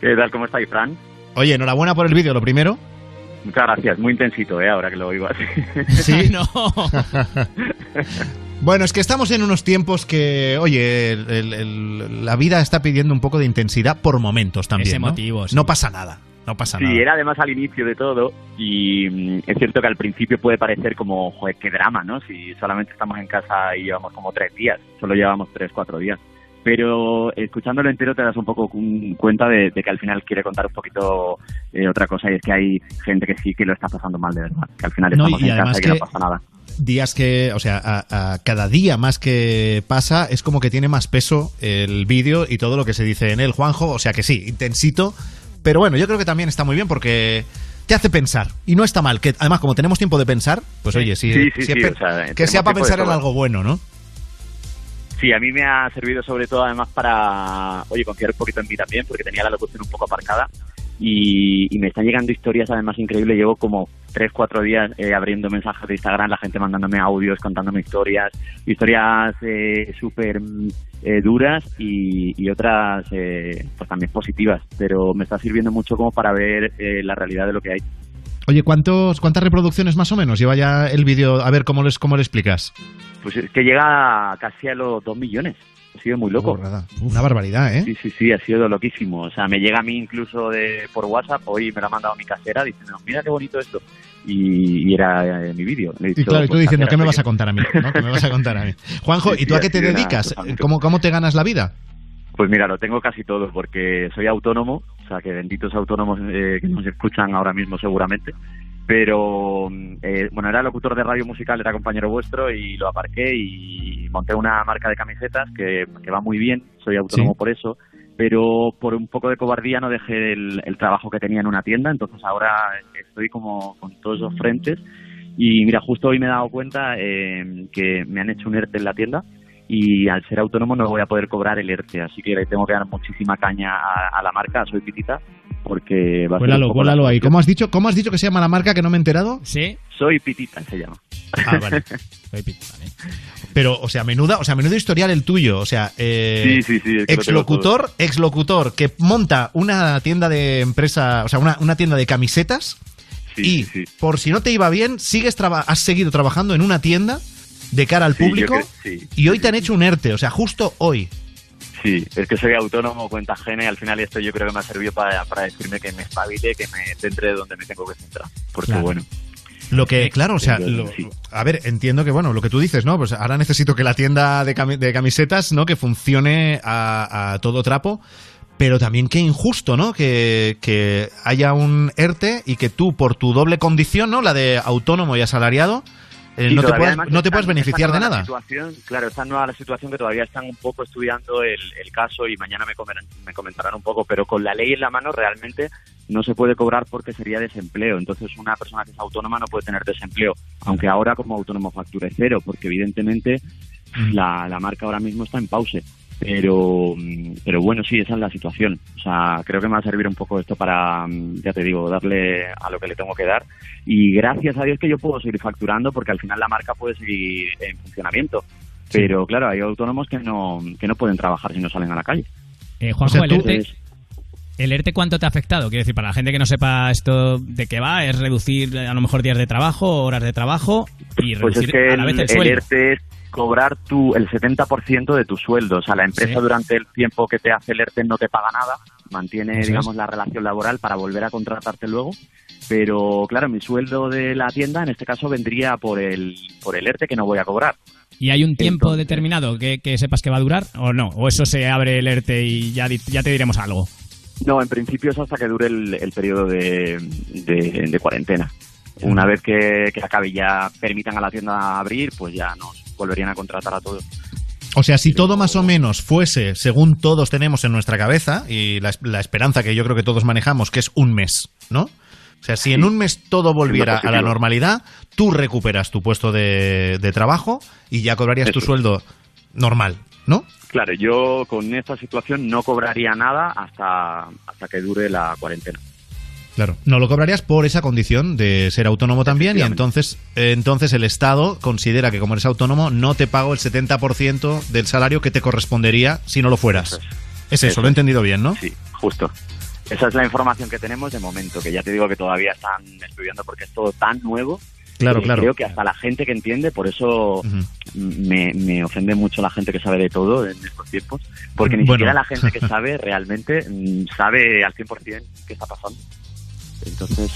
¿Qué tal? ¿Cómo estáis, Fran? Oye, enhorabuena por el vídeo, lo primero. Muchas gracias, muy intensito, ¿eh? ahora que lo oigo así. Sí, no. bueno, es que estamos en unos tiempos que, oye, el, el, el, la vida está pidiendo un poco de intensidad por momentos también. Ese ¿no? motivo, sí. no pasa nada. No pasa sí, nada. era además al inicio de todo y mm, es cierto que al principio puede parecer como, joder, qué drama, ¿no? Si solamente estamos en casa y llevamos como tres días, solo llevamos tres, cuatro días. Pero escuchándolo entero te das un poco cuenta de, de que al final quiere contar un poquito eh, otra cosa y es que hay gente que sí que lo está pasando mal de verdad, que al final No, estamos y en casa y que, no pasa nada. Días que, o sea, a, a cada día más que pasa, es como que tiene más peso el vídeo y todo lo que se dice en él, Juanjo. O sea que sí, intensito. Pero bueno, yo creo que también está muy bien porque te hace pensar. Y no está mal. Que además, como tenemos tiempo de pensar, pues oye, sí, Sí, sí, si es sí, pe- o sea, que sea para pensar en algo bueno, ¿no? Sí, a mí me ha servido sobre todo además para, oye, confiar un poquito en mí también, porque tenía la locución un poco aparcada y, y me están llegando historias además increíbles. Llevo como tres, cuatro días eh, abriendo mensajes de Instagram, la gente mandándome audios, contándome historias, historias eh, súper mm, eh, duras y, y otras eh, pues también positivas, pero me está sirviendo mucho como para ver eh, la realidad de lo que hay. Oye, ¿cuántos, ¿cuántas reproducciones más o menos lleva ya el vídeo? A ver, ¿cómo, les, cómo le explicas? Pues es que llega casi a los dos millones. Ha sido muy loco. Una barbaridad, ¿eh? Sí, sí, sí, ha sido loquísimo. O sea, me llega a mí incluso de por WhatsApp, hoy me lo ha mandado mi casera diciendo, mira qué bonito esto. Y, y era eh, mi vídeo. Le he Y claro, y tú pues, diciendo, ¿qué me vas yo". a contar a mí? ¿no? ¿Qué me vas a contar a mí? Juanjo, Sí, ¿y tú sí, a qué te una dedicas? ¿Cómo, ¿Cómo te ganas la vida? Pues mira, lo tengo casi todo porque soy autónomo, o sea que benditos autónomos eh, que nos escuchan ahora mismo seguramente. Pero eh, bueno, era locutor de radio musical, era compañero vuestro y lo aparqué y monté una marca de camisetas que, que va muy bien, soy autónomo Sí. por eso, pero por un poco de cobardía no dejé el, el trabajo que tenía en una tienda, entonces ahora estoy como con todos los frentes y mira, justo hoy me he dado cuenta eh, que me han hecho un ERTE en la tienda y al ser autónomo no voy a poder cobrar el ERTE, así que le tengo que dar muchísima caña a, a la marca, soy pitita, porque va a ser Cuélalo, la cuélalo ahí. ¿Cómo has, dicho, ¿Cómo has dicho que se llama la marca que no me he enterado? Sí. Soy pitita, se llama. Ah, vale. Pero, o sea, menuda, o sea, menudo historial el tuyo. O sea, eh, Sí, sí, sí, es que exlocutor, exlocutor que monta una tienda de empresa, o sea, una, una tienda de camisetas y por si no te iba bien, sigues traba- has seguido trabajando en una tienda de cara al público y hoy te han hecho un ERTE, o sea, justo hoy. Sí, es que soy autónomo, cuenta ajena y al final esto yo creo que me ha servido para, para decirme que me espabile, que me centre donde me tengo que centrar. Porque Claro. bueno, Lo que, claro, o sea, lo- a ver, entiendo que, bueno, lo que tú dices, ¿no? Pues ahora necesito que la tienda de, cami- de camisetas, ¿no? Que funcione a, a todo trapo, pero también qué injusto, ¿no? Que, que haya un ERTE y que tú, por tu doble condición, ¿no? La de autónomo y asalariado, eh, Sí, no, te puedes, además no te están- puedes beneficiar de nada. situación, claro, está nueva la situación que todavía están un poco estudiando el, el caso y mañana me, comen- me comentarán un poco, pero con la ley en la mano realmente no se puede cobrar porque sería desempleo. Entonces una persona que es autónoma no puede tener desempleo, aunque ahora como autónomo facture cero, porque evidentemente la, la marca ahora mismo está en pause. Pero, pero bueno, sí, esa es la situación. O sea, creo que me va a servir un poco esto para, ya te digo, darle a lo que le tengo que dar. Y gracias a Dios que yo puedo seguir facturando porque al final la marca puede seguir en funcionamiento. Pero claro, hay autónomos que no, que no pueden trabajar si no salen a la calle. Eh, Juanjo, el, ERTE, Entonces, ¿el ERTE cuánto te ha afectado? Quiero decir, para la gente que no sepa esto de qué va, es reducir a lo mejor días de trabajo, horas de trabajo y Pues reducir es que a la vez el, el, sueldo. ERTE es cobrar tu, el 70% de tu sueldo. O sea, la empresa Sí. durante el tiempo que te hace el ERTE no te paga nada, mantiene, digamos, la relación laboral para volver a contratarte luego. Pero claro, mi sueldo de la tienda en este caso vendría por el, por el ERTE que no voy a cobrar. ¿Y hay un tiempo determinado que, que sepas que va a durar o no? ¿O eso se abre el ERTE y ya, ya te diremos algo? No, en principio es hasta que dure el, el periodo de, de- de cuarentena. Una vez que, que acabe y ya permitan a la tienda abrir, pues ya nos volverían a contratar a todos. O sea, si todo más o menos fuese según todos tenemos en nuestra cabeza y la, es- la esperanza que yo creo que todos manejamos, que es un mes, ¿no? O sea, si en un mes todo volviera a la normalidad, tú recuperas tu puesto de, de trabajo y ya cobrarías tu sueldo normal, ¿no? Claro, yo con esta situación no cobraría nada hasta, hasta que dure la cuarentena. Claro. No lo cobrarías por esa condición de ser autónomo también y entonces, eh, entonces el Estado considera que como eres autónomo no te pago el 70% del salario que te correspondería si no lo fueras. Es eso, Eso lo he entendido bien, ¿no? Sí, justo. Esa es la información que tenemos de momento, que ya te digo que todavía están estudiando porque es todo tan nuevo. Claro, claro. Creo que hasta la gente que entiende, por eso me, me ofende mucho la gente que sabe de todo en estos tiempos, porque ni Bueno. siquiera la gente que sabe realmente mm, sabe al 100% qué está pasando. Entonces,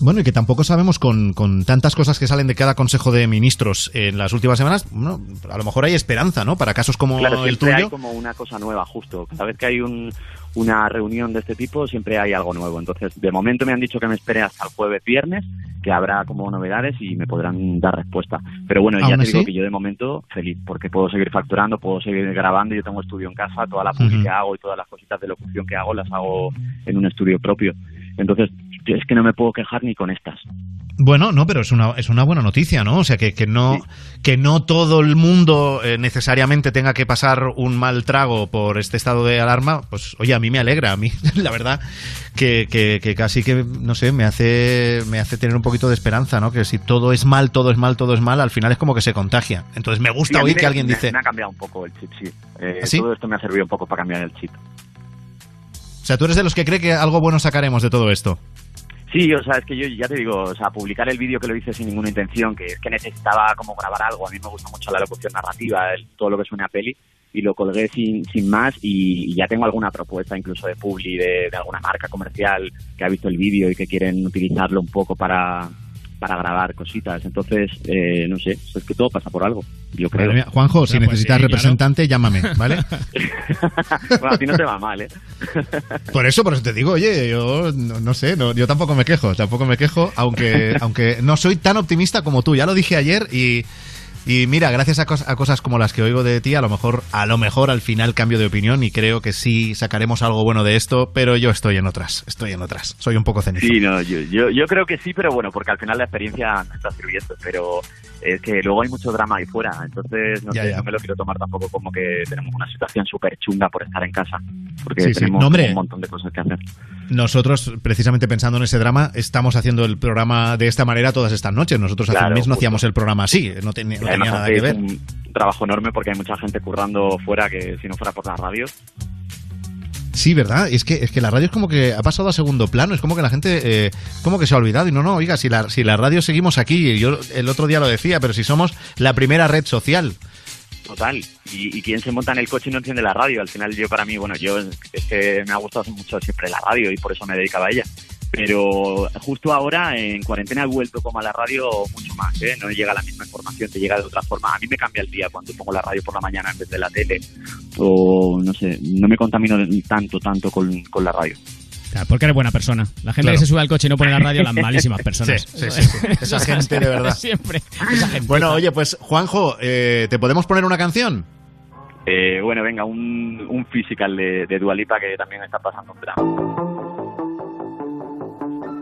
Bueno, y que tampoco sabemos con, con tantas cosas que salen de cada Consejo de Ministros en las últimas semanas, bueno, a lo mejor hay esperanza, ¿no? Para casos como claro, el tuyo. hay como una cosa nueva, justo. Cada vez que hay un, una reunión de este tipo, siempre hay algo nuevo. Entonces, de momento me han dicho que me espere hasta el jueves, viernes, que habrá como novedades y me podrán dar respuesta. Pero bueno, ya ¿Aún te digo que yo de momento feliz, porque puedo seguir facturando, puedo seguir grabando, yo tengo estudio en casa, toda la publi Ujú. que hago y todas las cositas de locución que hago las hago en un estudio propio. Entonces, es que no me puedo quejar ni con estas. Bueno, no, pero es una, es una buena noticia, ¿no? O sea, que, que no, que no todo el mundo eh, necesariamente tenga que pasar un mal trago por este estado de alarma, pues oye, a mí me alegra, a mí, la verdad, que, que, que casi que, no sé, me hace, me hace tener un poquito de esperanza, ¿no? Que si todo es mal, todo es mal, todo es mal, al final es como que se contagia. Entonces me gusta Sí, oír me- que alguien me- dice, Me ha cambiado un poco el chip, sí. Eh, ¿Ah, sí? Todo esto me ha servido un poco para cambiar el chip. o sea, tú eres de los que cree que algo bueno sacaremos de todo esto. Sí, o sea, es que yo ya te digo, o sea, publicar el vídeo que lo hice sin ninguna intención, que es que necesitaba como grabar algo, a mí me gusta mucho la locución narrativa, todo lo que suena a peli, y lo colgué sin, sin más y, y ya tengo alguna propuesta incluso de publi, de, de alguna marca comercial que ha visto el vídeo y que quieren utilizarlo un poco para, para grabar cositas. Entonces, eh, no sé, es que todo pasa por algo, yo creo. Juanjo, si pues necesitas sí, claro. representante, llámame, ¿vale? bueno, a ti no te va mal, ¿eh? Por eso, por eso te digo, oye, yo no, no sé, no, yo tampoco me quejo, tampoco me quejo, aunque, aunque no soy tan optimista como tú, ya lo dije ayer y, y mira, gracias a, cos- a cosas como las que oigo de ti, a lo mejor, a lo mejor al final cambio de opinión y creo que sí sacaremos algo bueno de esto, pero yo estoy en otras, estoy en otras, soy un poco cenizo. Sí, no, yo, yo, yo creo que sí, pero bueno, porque al final la experiencia me está sirviendo, pero es que luego hay mucho drama ahí fuera, entonces no, Ya, sé, ya. no me lo quiero tomar tampoco como que tenemos una situación súper chunga por estar en casa, porque Sí, sí. tenemos No, hombre. un montón de cosas que hacer. Nosotros, precisamente pensando en ese drama, estamos haciendo el programa de esta manera todas estas noches. Nosotros hace Claro, un mes no justo. hacíamos el programa así, no, además tenía nada que ver. un trabajo enorme porque hay mucha gente currando fuera que si no fuera por la radio, Sí, ¿verdad? Es que, es que la radio es como que ha pasado a segundo plano, es como que la gente eh, como que se ha olvidado. Y no, no, oiga, si la, si la radio seguimos aquí, yo el otro día lo decía, pero si somos la primera red social. Total, y, y quien se monta en el coche y no entiende la radio, al final yo para mí, bueno, yo es que me ha gustado mucho siempre la radio y por eso me dedicaba a ella. Pero justo ahora en cuarentena he vuelto como a la radio mucho más, ¿eh? No llega la misma información, te llega de otra forma. A mí me cambia el día cuando pongo la radio por la mañana en vez de la tele. O no sé, no me contamino tanto, tanto con, con la radio. Claro, porque eres buena persona. La gente Claro. que se sube al coche y no pone la radio, las malísimas personas. Sí, sí, sí, sí. Esa gente de verdad. Siempre. Esa gente. Bueno, oye, pues Juanjo, eh, ¿te podemos poner una canción? Eh, bueno, venga, un, un physical de, de Dualipa que también está pasando un drama.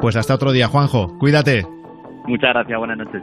Pues hasta otro día, Juanjo. Cuídate. Muchas gracias, buenas noches.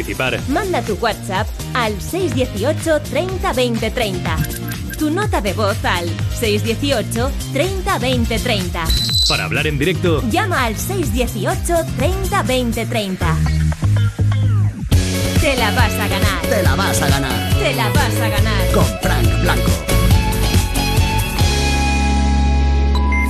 Participar, Manda tu WhatsApp al 618 30 20 30. Tu nota de voz al 618 30 20 30. para hablar en directo, Llama al 618 30 20 30. Te la vas a ganar. Te la vas a ganar. Te la vas a ganar. Con Frank Blanco.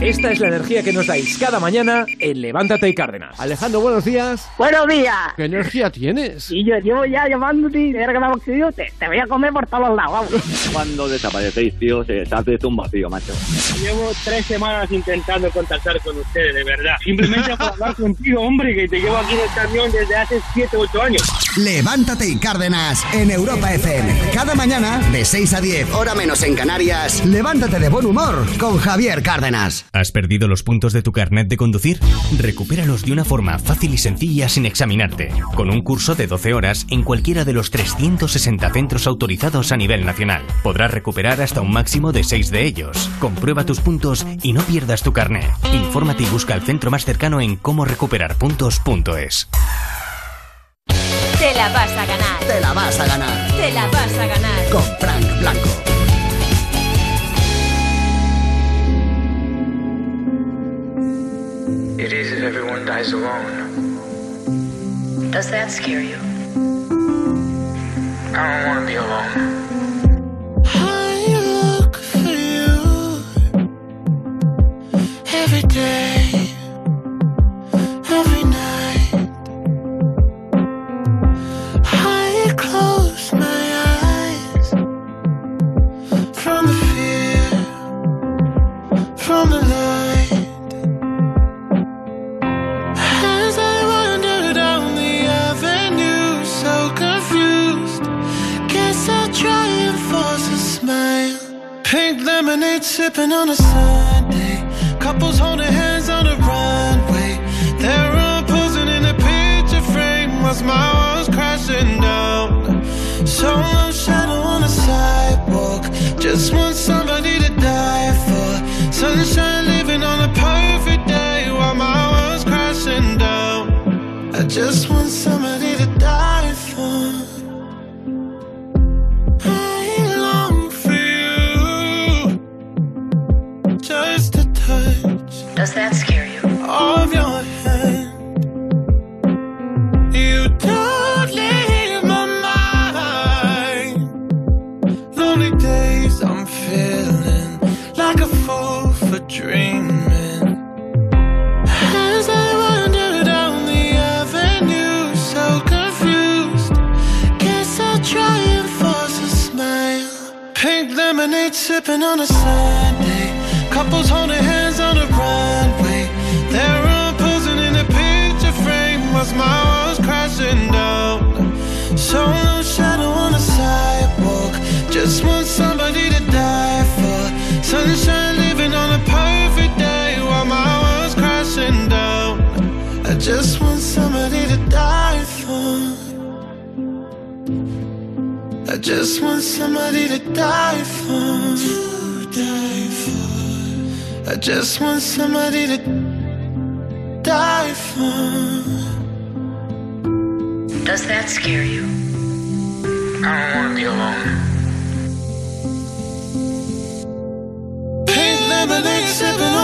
Esta es la energía que nos dais cada mañana en Levántate y Cárdenas. Alejandro, buenos días. Buenos días. ¿Qué energía tienes? Y yo llevo ya llamándote, era que me querido, te, te voy a comer por todos lados, vamos. Cuando desaparecéis, tío, se te hace un vacío, macho. Llevo tres semanas intentando contactar con ustedes, de verdad. Simplemente por hablar contigo, hombre, que te llevo aquí en el camión desde hace 7, 8 años. Levántate y Cárdenas en Europa FM. Cada mañana de 6 a 10, hora menos en Canarias. Levántate de buen humor con Javier Cárdenas. ¿Has perdido los puntos de tu carnet de conducir? Recupéralos de una forma fácil y sencilla sin examinarte, con un curso de 12 horas en cualquiera de los 360 centros autorizados a nivel nacional. Podrás recuperar hasta un máximo de 6 de ellos. Comprueba tus puntos y no pierdas tu carnet. Infórmate y busca el centro más cercano en cómo recuperar puntos.es. Te la vas a ganar. Te la vas a ganar. Te la vas a ganar. Con Frank Blanco. It is if everyone dies alone. Does that scare you? I don't want to be alone. I look for you every day. Lemonade sipping on a Sunday. Couples holding hands on the runway. They're all posing in a picture frame whilst my world's crashing down. Solo shadow on the sidewalk. Just want somebody to die for. Sunshine living on a perfect day while my world's crashing down. I just want Does that scare you? Of your hand. You don't leave my mind. Lonely days I'm feeling like a fool for dreaming. As I wander down the avenue, so confused. Guess I'll try and force a smile. Pink lemonade sipping on a Sunday. Couples holding hands frame my world's crashing down. Solo shadow on the sidewalk. Just want somebody to die for. Sunshine living on a perfect day while my world's crashing down. I just want somebody to die for. I just want somebody to die for. To die for. I just want somebody to die for. Does that scare you? I don't want to be alone. Pink lemonade sipping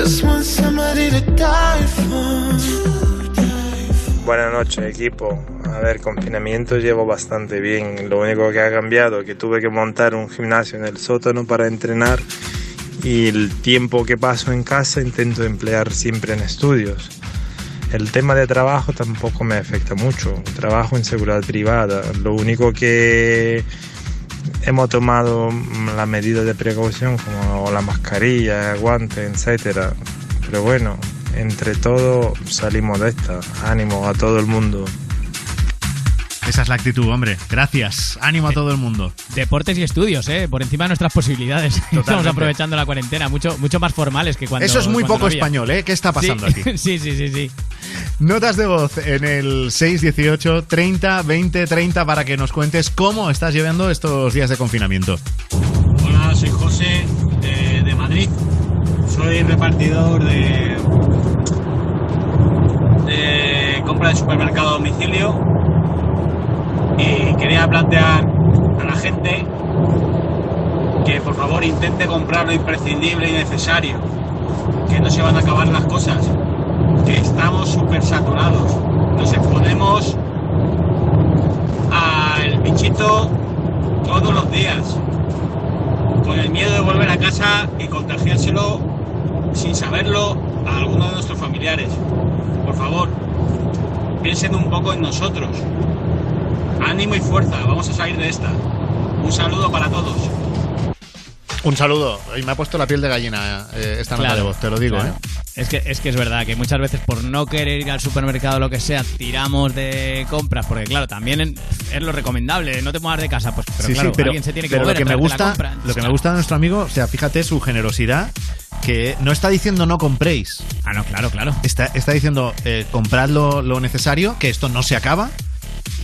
just want somebody to die for. Buenas noches equipo. A ver, confinamiento llevo bastante bien. Lo único que ha cambiado es que tuve que montar un gimnasio en el sótano para entrenar y el tiempo que paso en casa intento emplear siempre en estudios. El tema de trabajo tampoco me afecta mucho. Trabajo en seguridad privada. Lo único que hemos tomado la medida de precaución como la mascarilla, guantes, etcétera. Pero bueno, entre todo salimos de esta. Ánimo a todo el mundo. Esa es la actitud, hombre. Gracias. Ánimo a todo el mundo. Deportes y estudios, ¿eh? Por encima de nuestras posibilidades. Estamos aprovechando la cuarentena, mucho, mucho más formales que cuando. Eso es muy poco español, ¿eh? ¿Qué está pasando Sí, aquí? sí, sí, sí, sí. Notas de voz en el 618 30 20 30 para que nos cuentes cómo estás llevando estos días de confinamiento. Hola, soy José de, de Madrid. Soy repartidor de, de compra de supermercado a domicilio y quería plantear a la gente que por favor intente comprar lo imprescindible y necesario, que no se van a acabar las cosas, que estamos súper saturados, nos exponemos al bichito todos los días con el miedo de volver a casa y contagiárselo sin saberlo a alguno de nuestros familiares. Por favor, piensen un poco en nosotros. Ánimo y fuerza, vamos a salir de esta. Un saludo para todos. Un saludo. Y me ha puesto la piel de gallina eh, esta nota de voz, te lo digo, claro. ¿eh? Es que, es que es verdad que muchas veces por no querer ir al supermercado o lo que sea, tiramos de compras, porque claro, también en- es lo recomendable, no te muevas de casa, pues pero Sí, claro, sí, pero, alguien se tiene que pero mover lo que me gusta, compra. lo que me gusta de nuestro amigo, o sea, fíjate su generosidad, que no está diciendo no compréis. Ah, no, claro, claro. Está, está diciendo eh, comprad lo, lo necesario, que esto no se acaba.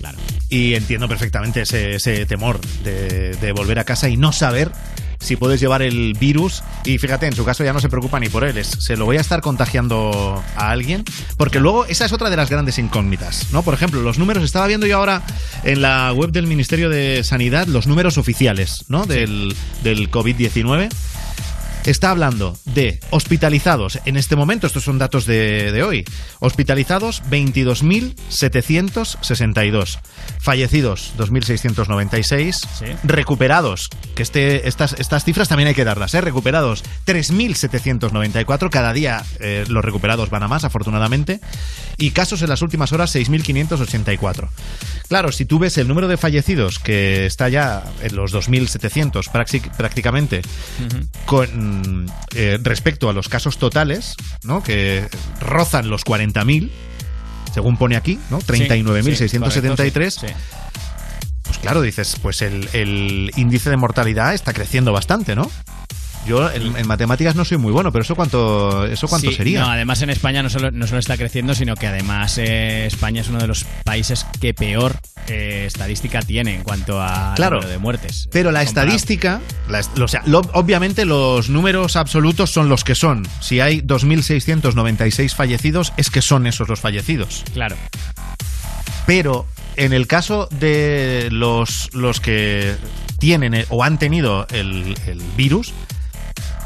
Claro. Y entiendo perfectamente ese, ese temor de, de volver a casa y no saber si puedes llevar el virus. Y fíjate, en su caso ya no se preocupa ni por él, es, se lo voy a estar contagiando a alguien. Porque luego esa es otra de las grandes incógnitas, ¿no? Por ejemplo, los números, estaba viendo yo ahora en la web del Ministerio de Sanidad los números oficiales, ¿no? Del, del COVID-19. Está hablando de hospitalizados en este momento, estos son datos de, de hoy, hospitalizados 22.762, fallecidos 2.696, recuperados, que este, estas, estas cifras también hay que darlas, ¿eh? recuperados 3.794, cada día eh, los recuperados van a más, afortunadamente, y casos en las últimas horas 6.584. Claro, si tú ves el número de fallecidos que está ya en los 2.700 prácti- prácticamente, con eh, respecto a los casos totales, ¿no? que rozan los 40.000, según pone aquí, ¿no? 39.673. Sí, sí, sí. Pues claro, dices, pues el, el índice de mortalidad está creciendo bastante, ¿no? Yo en, en matemáticas no soy muy bueno, pero eso cuánto, eso cuánto Sí, sería. No, además en España no solo, no solo está creciendo, sino que además eh, España es uno de los países que peor eh, estadística tiene en cuanto a Claro. número de muertes. Pero la Comparado. estadística, la o sea, lo- obviamente los números absolutos son los que son. Si hay 2.696 fallecidos, es que son esos los fallecidos. Claro. Pero en el caso de los, los que tienen eh, o han tenido el, el virus,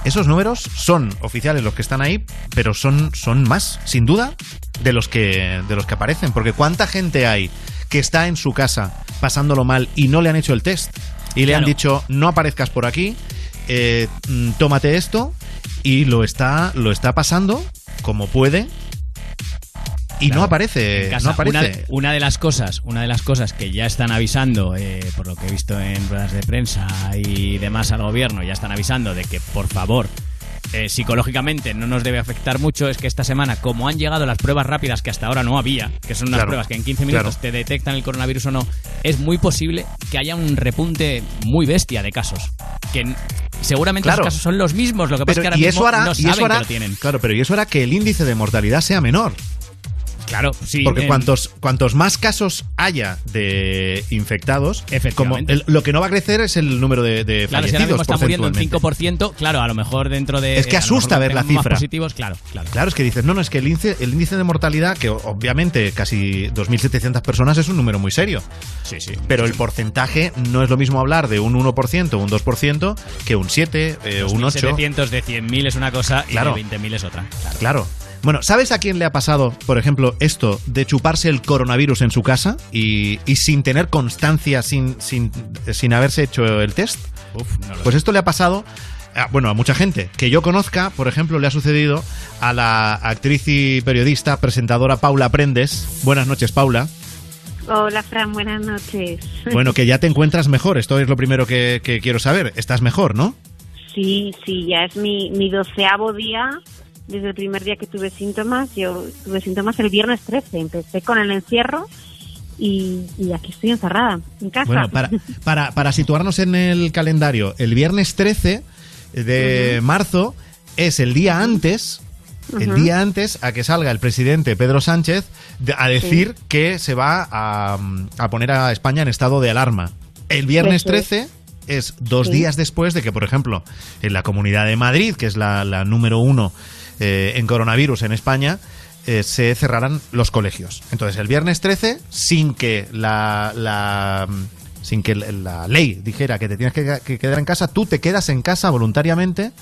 esos números son oficiales los que están ahí, pero son, son más, sin duda, de los que de los que aparecen. Porque cuánta gente hay que está en su casa pasándolo mal y no le han hecho el test y le han dicho no aparezcas por aquí, eh, mm, tómate esto y lo está lo está pasando como puede y no aparece, no aparece. Una, una de las cosas, una de las cosas que ya están avisando, eh, por lo que he visto en ruedas de prensa y demás al gobierno, ya están avisando de que por favor eh, psicológicamente no nos debe afectar mucho es que esta semana, como han llegado las pruebas rápidas que hasta ahora no había, que son unas Claro, pruebas que en 15 minutos claro. te detectan el coronavirus o no, es muy posible que haya un repunte muy bestia de casos. Que seguramente Claro. los casos son los mismos, lo que pasa Pero- es que ahora y mismo eso hará, no y saben eso hará- que lo tienen. Claro, pero y eso hará que el índice de mortalidad sea menor. Claro, sí. Porque en- cuantos, cuantos más casos haya de infectados, como el- lo que no va a crecer es el número de, de Claro, si ahora mismo fallecidos está muriendo un porcentualmente. 5%, claro, a lo mejor dentro de. Es que eh, asusta ver la cifra. positivos, claro, claro. Claro, es que dices, no, no, es que el índice, el índice de mortalidad, que obviamente casi 2.700 personas es un número muy serio. Sí, sí. Pero el porcentaje no es lo mismo hablar de un 1% o un 2% que un 7, eh, un 8. 700 de 100.000 es una cosa Claro. y de 20.000 es otra. Claro. Claro. Bueno, ¿sabes a quién le ha pasado, por ejemplo, esto de chuparse el coronavirus en su casa y, y sin tener constancia, sin, sin, sin haberse hecho el test? Uf, no lo Pues esto le ha pasado, a- bueno, a mucha gente. Que yo conozca, por ejemplo, le ha sucedido a la actriz y periodista, presentadora Paula Prendes. Buenas noches, Paula. Hola, Fran, buenas noches. Bueno, que ya te encuentras mejor, esto es lo primero que, que quiero saber. Estás mejor, ¿no? Sí, sí, ya es mi, mi doceavo día desde el primer día que tuve síntomas. Yo tuve síntomas el viernes 13. Empecé con el encierro y, y aquí estoy encerrada, en casa. Bueno, para, para, para situarnos en el calendario, el viernes 13 de marzo es el día antes, el día antes a que salga el presidente Pedro Sánchez a decir que se va a, a poner a España en estado de alarma. El viernes Eso es. 13 es dos Sí. días después de que, por ejemplo, en la Comunidad de Madrid, que es la, la número uno eh, en coronavirus en España, eh, se cerrarán los colegios. Entonces, el viernes 13, sin que la, la- sin que la ley dijera que te tienes que, que quedar en casa, tú te quedas en casa voluntariamente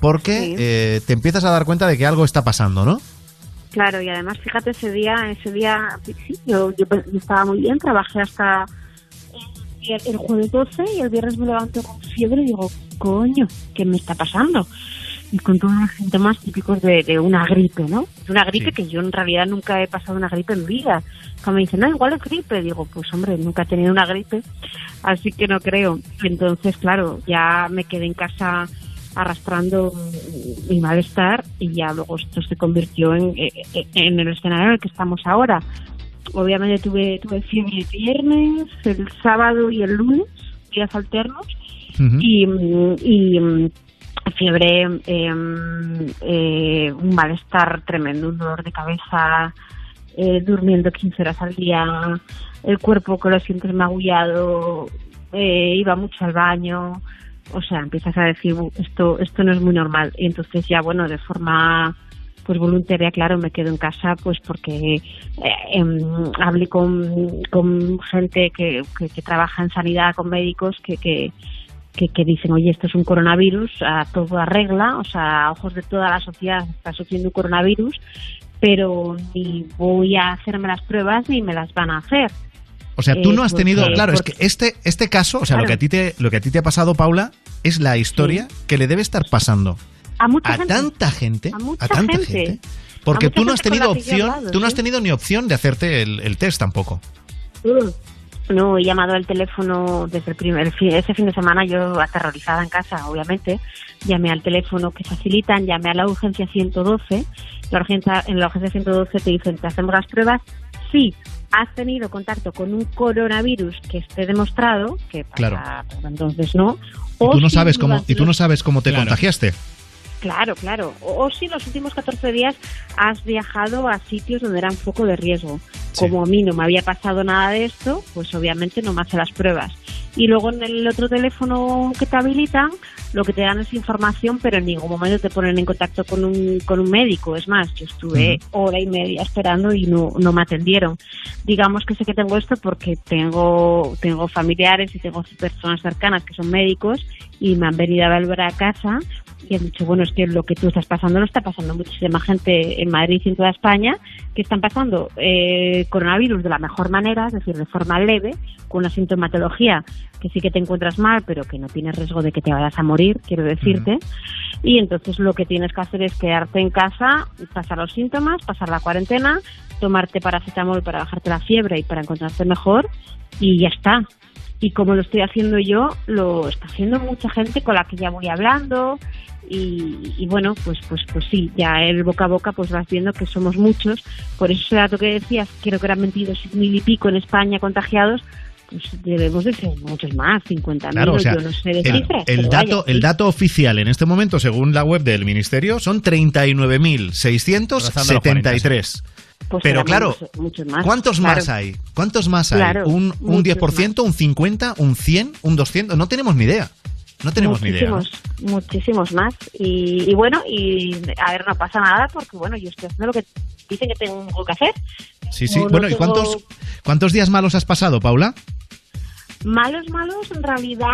porque Sí. eh, te empiezas a dar cuenta de que algo está pasando, ¿no? Claro, y además, fíjate, ese día, ese día, sí, yo, yo, yo estaba muy bien, trabajé hasta el, el jueves 12 y el viernes me levanto con fiebre y digo, coño, ¿qué me está pasando? Y con todos los síntomas típicos de, de una gripe, ¿no? De una gripe Sí. que yo en realidad nunca he pasado una gripe en vida. Cuando me dicen, no, igual es gripe, digo, pues hombre, nunca he tenido una gripe, así que no creo. Entonces, claro, ya me quedé en casa arrastrando mi malestar y ya luego esto se convirtió en, en- el escenario en el que estamos ahora. Obviamente tuve, tuve fiebre el viernes, el sábado y el lunes, días alternos, y, mm, y mm, fiebre, em, eh, un malestar tremendo, un dolor de cabeza, eh, durmiendo 15 horas al día, el cuerpo que lo sientes magullado, eh, iba mucho al baño, o sea, empiezas a decir, "Bu, esto, esto no es muy normal. Y entonces ya, bueno, de forma pues voluntaria, claro, me quedo en casa pues porque eh, em, hablé con, con gente que, que, que trabaja en sanidad, con médicos que, que, que, que dicen, oye, esto es un coronavirus, a todo arregla, o sea, a ojos de toda la sociedad está sufriendo un coronavirus, pero ni voy a hacerme las pruebas ni me las van a hacer. O sea, tú Eh, no has tenido, porque- claro, es que este este caso, o sea, lo que a ti te lo que a ti te ha pasado, Paula, es la historia que le debe estar pasando A mucha a gente. tanta gente, A mucha tanta gente. gente, porque tú no has tenido opción, hablado, tú no has tenido ni opción de hacerte el, el test tampoco. Mm. No, he llamado al teléfono desde el primer fin, ese fin de semana yo aterrorizada en casa, obviamente. Llamé al teléfono que facilitan, llamé a la urgencia 112. La urgencia, en la urgencia 112 te dicen, ¿te hacemos las pruebas? Sí, has tenido contacto con un coronavirus que esté demostrado, que pasa, Claro. entonces no. Y O tú no sabes cómo y tú no sabes cómo te contagiaste. Claro, claro. O, o si los últimos 14 días has viajado a sitios donde eran foco de riesgo. Como a mí no me había pasado nada de esto, pues obviamente no me hace las pruebas. Y luego en el otro teléfono que te habilitan, lo que te dan es información, pero en ningún momento te ponen en contacto con un, con un médico. Es más, yo estuve hora y media esperando y no, no me atendieron. Digamos que sé que tengo esto porque tengo, tengo familiares y tengo personas cercanas que son médicos y me han venido a volver a casa y han dicho, bueno, es que lo que tú estás pasando lo está pasando muchísima gente en Madrid y en toda España que están pasando eh, coronavirus de la mejor manera, es decir, de forma leve, con una sintomatología que sí que te encuentras mal, pero que no tienes riesgo de que te vayas a morir, quiero decirte. Y entonces lo que tienes que hacer es quedarte en casa, pasar los síntomas, pasar la cuarentena, tomarte paracetamol para bajarte la fiebre y para encontrarte mejor y ya está. Y como lo estoy haciendo yo, lo está haciendo mucha gente con la que ya voy hablando y, y bueno, pues pues pues sí, ya el boca a boca pues vas viendo que somos muchos. Por eso ese dato que decías, creo que eran 22 mil y pico en España contagiados, debemos de ser muchos más, 50.000 Claro, o sea, yo no sé de el, cifras. el dato, vaya, el sí. dato oficial en este momento, según la web del ministerio, son 39.673. Pues Pero claro, muchos- muchos más. ¿cuántos claro. más hay? ¿Cuántos más hay? Claro, ¿Un, un muchos 10%, un 50%, un 100%, un 200%? No tenemos ni idea. No tenemos ni idea. ¿no? muchísimos, más. Y, y bueno, y a ver, no pasa nada porque bueno, yo estoy haciendo lo que dicen que tengo que hacer. Sí, sí. No, no bueno, ¿y tengo- cuántos, cuántos días malos has pasado, Paula? Malos, malos, en realidad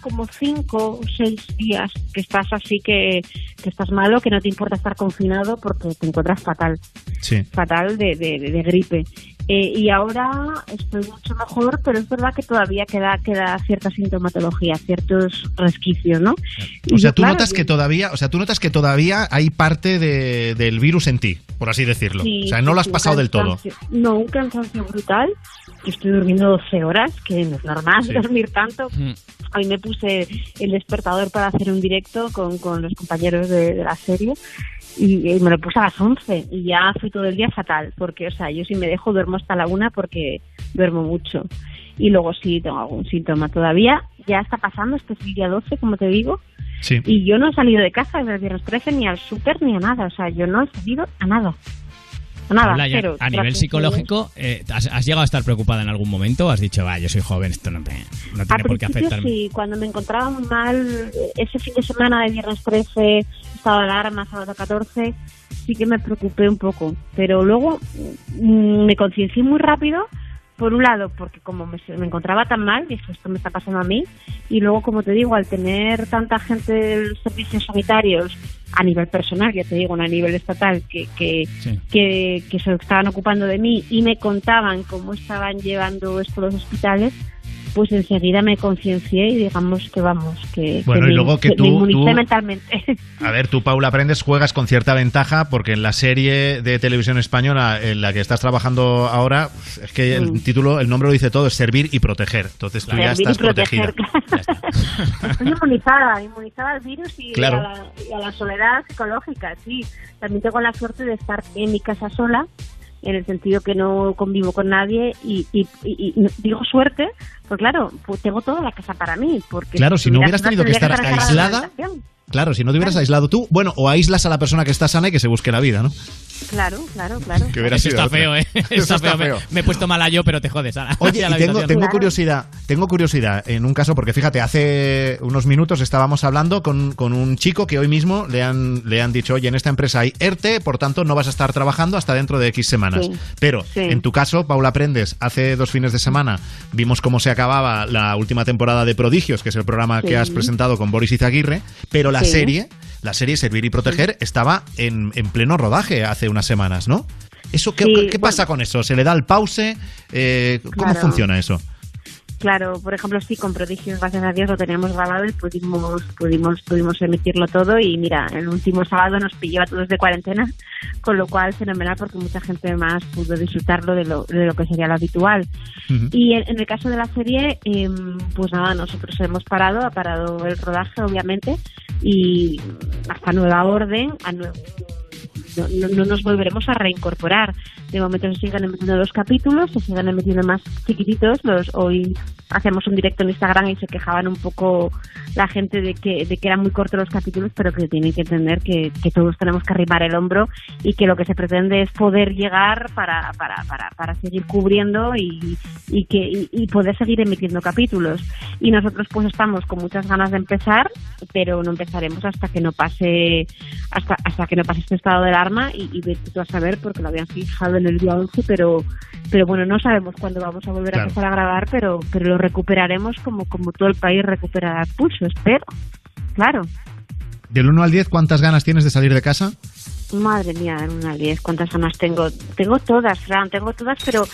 como cinco o seis días que estás así que, que estás malo, que no te importa estar confinado porque te encuentras fatal, Sí. fatal de, de, de gripe. Eh, y ahora estoy mucho mejor, pero es verdad que todavía queda queda cierta sintomatología, ciertos resquicios, ¿no? O sea, tú claro, notas que todavía, o sea, tú notas que todavía hay parte de- del virus en ti, por así decirlo. Sí, o sea, no lo has pasado del todo. No, un cansancio brutal. Yo estoy durmiendo 12 horas, que no es normal Sí. dormir tanto. Hoy me puse el despertador para hacer un directo con, con los compañeros de, de la serie y, y me lo puse a las 11 y ya fui todo el día fatal, porque, o sea, yo si me dejo duermo hasta la una porque duermo mucho. Y luego si tengo algún síntoma todavía, ya está pasando, este es el día 12, como te digo, Sí. y yo no he salido de casa desde el viernes 13 ni al súper ni a nada, o sea, yo no he salido a nada. Nada, Paula, ya, cero. a nivel psicológico, eh, ¿has, has llegado a estar preocupada en algún momento? ¿O has dicho, va, yo soy joven, esto no, me- no tiene por qué afectarme? sí, cuando me encontraba mal, eh, ese fin de semana de viernes 13, estado de alarma, sábado 14, sí que me preocupé un poco. Pero luego mm, me conciencié muy rápido, por un lado, porque como me, me encontraba tan mal, dije, esto me está pasando a mí, y luego, como te digo, al tener tanta gente de los servicios sanitarios a nivel personal, ya te digo, a nivel estatal, que, que, que, que se estaban ocupando de mí y me contaban cómo estaban llevando esto los hospitales, pues enseguida me conciencié y digamos que vamos, que, Bueno, que y me- luego que me tú- inmunicé tú- mentalmente. A ver, tú, Paula Prendes, juegas con cierta ventaja porque en la serie de televisión española en la que estás trabajando ahora, es que el Mm. título, el nombre lo dice todo, es servir y proteger. Entonces tú ya Servir estás protegida. Estoy inmunizada, inmunizada al virus y, Claro. a la, y a la soledad psicológica, sí. También tengo la suerte de estar en mi casa sola, en el sentido que no convivo con nadie y, y- y- y digo suerte, pues claro, pues tengo toda la casa para mí. Porque Claro, si no hubieras tenido que estar la aislada. Claro, si no te hubieras aislado tú, bueno, o aíslas a la persona que está sana y que se busque la vida, ¿no? Claro, claro, claro. Que hubiera Eso sido está otra. feo, ¿eh? Eso Está está feo. Me- feo. Me, he puesto mala yo, pero te jodes, Ana. Oye, y tengo, curiosidad, tengo curiosidad en un caso, porque fíjate, hace unos minutos estábamos hablando con, con un chico que hoy mismo le han, le han dicho, oye, en esta empresa hay ERTE, por tanto no vas a estar trabajando hasta dentro de X semanas. Sí. Pero Sí. en tu caso, Paula Prendes, hace dos fines de semana vimos cómo se acababa la última temporada de Prodigios, que es el programa Sí. que has presentado con Boris Izaguirre, pero la Sí. serie, la serie Servir y Proteger, estaba en, en pleno rodaje hace unas semanas, ¿no? ¿Eso qué, Sí, qué pasa con eso? ¿Se le da el pause? Eh, ¿Cómo Claro. funciona eso? Claro, por ejemplo, sí, con Prodigios, gracias a Dios, lo teníamos grabado y pudimos, pudimos, pudimos emitirlo todo. Y mira, el último sábado nos pilló a todos de cuarentena, con lo cual fenomenal porque mucha gente más pudo disfrutarlo de lo, de lo que sería lo habitual. Y en, en el caso de la serie, em, pues nada, nosotros hemos parado, ha parado el rodaje, obviamente, y hasta nueva orden, a nue- no, no- no nos volveremos a reincorporar. De momento se siguen emitiendo los capítulos, se siguen emitiendo más chiquititos. Los, hoy hacemos un directo en Instagram y se quejaban un poco la gente de que, de eran muy cortos los capítulos, pero que tienen que entender que, todos tenemos que arrimar el hombro y que lo que se pretende es poder llegar para, para, para, para seguir cubriendo y, y que y, poder seguir emitiendo capítulos. Y nosotros pues estamos con muchas ganas de empezar, pero no empezaremos hasta que no pase hasta hasta que no pase este estado de alarma y, y tú a saber porque lo habían fijado en el día 11, pero pero bueno, no sabemos cuándo vamos a volver Claro. a empezar a grabar, pero pero lo recuperaremos como como todo el país recupera el pulso, espero. Claro. Del 1 al 10, ¿cuántas ganas tienes de salir de casa? Madre mía, en una 10, ¿cuántas ganas tengo? Tengo todas, Fran, tengo todas, pero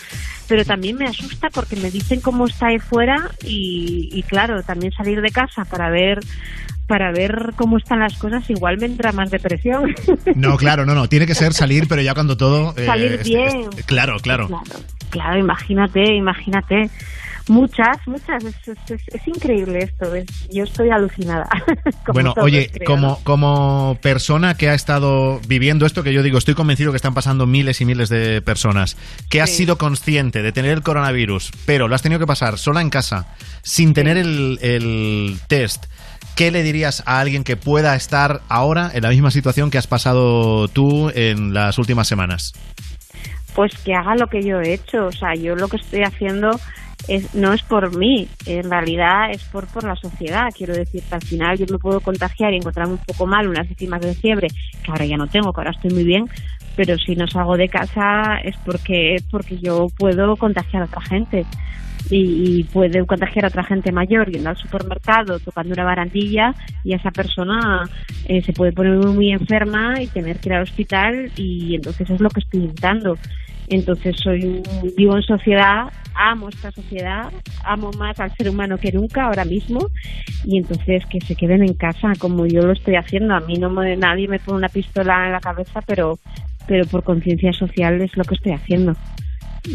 pero también me asusta porque me dicen cómo está ahí fuera y, y claro, también salir de casa para ver para ver cómo están las cosas igual me entra más depresión. No, claro, no, no. Tiene que ser salir, pero ya cuando todo. eh, Salir es- bien. es- claro, claro. Claro, claro, imagínate, imagínate. Muchas, muchas, es, es- es- es increíble esto, es- yo estoy alucinada. Bueno, todos, oye, creo, como, como persona que ha estado viviendo esto, que yo digo, estoy convencido que están pasando miles y miles de personas, que has Sí. sido consciente de tener el coronavirus, pero lo has tenido que pasar sola en casa, sin tener el, el test, ¿qué le dirías a alguien que pueda estar ahora en la misma situación que has pasado tú en las últimas semanas? pues que haga lo que yo he hecho. O sea, yo lo que estoy haciendo es, no es por mí, en realidad es por, por la sociedad. Quiero decir que al final yo me puedo contagiar y encontrarme un poco mal, unas décimas de fiebre, que ahora ya no tengo, que ahora estoy muy bien, pero si no salgo de casa es porque, porque yo puedo contagiar a otra gente. Y, y puede contagiar a otra gente mayor yendo al supermercado, tocando una barandilla y esa persona eh, se puede poner muy, enferma y tener que ir al hospital y entonces es lo que estoy evitando. Entonces soy un, vivo en sociedad, amo esta sociedad, amo más al ser humano que nunca ahora mismo y entonces que se queden en casa como yo lo estoy haciendo. A mí no me, nadie me pone una pistola en la cabeza, pero pero por conciencia social es lo que estoy haciendo.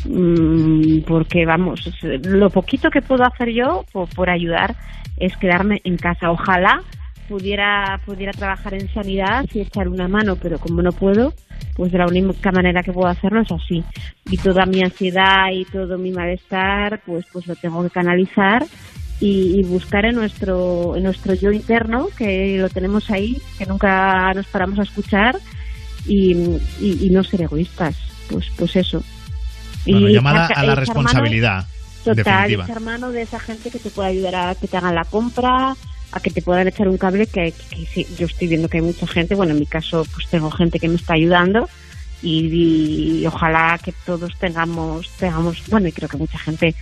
Mm, porque vamos, lo poquito que puedo hacer yo por, por ayudar es quedarme en casa. Ojalá pudiera pudiera trabajar en sanidad y echar una mano, pero como no puedo, pues de la única manera que puedo hacerlo es así. Y toda mi ansiedad y todo mi malestar, pues pues lo tengo que canalizar y, y buscar en nuestro en nuestro yo interno, que lo tenemos ahí, que nunca nos paramos a escuchar y, y, y no ser egoístas. Pues pues eso. Bueno, llamada a la responsabilidad. Total, definitiva. echar mano de esa gente que te puede ayudar a que te hagan la compra, a que te puedan echar un cable, que, que yo estoy viendo que hay mucha gente, bueno, en mi caso pues tengo gente que me está ayudando y, y ojalá que todos tengamos, tengamos, bueno, y creo que mucha gente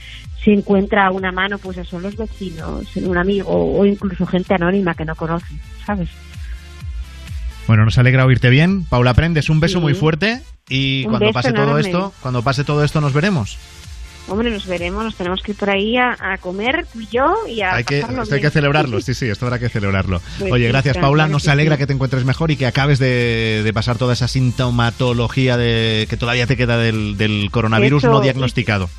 si encuentra una mano, pues eso, los vecinos, un amigo o incluso gente anónima que no conoce, ¿sabes? Bueno, nos alegra oírte bien. Paula Prendes, un beso Sí. muy fuerte y Un cuando pase todo esto, cuando pase todo esto nos veremos. Hombre, nos veremos, nos tenemos que ir por ahí a, a comer tú y yo y a Hay que, esto hay que celebrarlo, sí, sí, esto habrá que celebrarlo. Pues Oye, gracias Paula, nos alegra que te encuentres mejor y que acabes de, de pasar toda esa sintomatología de, que todavía te queda del, del coronavirus Eso, no y- diagnosticado.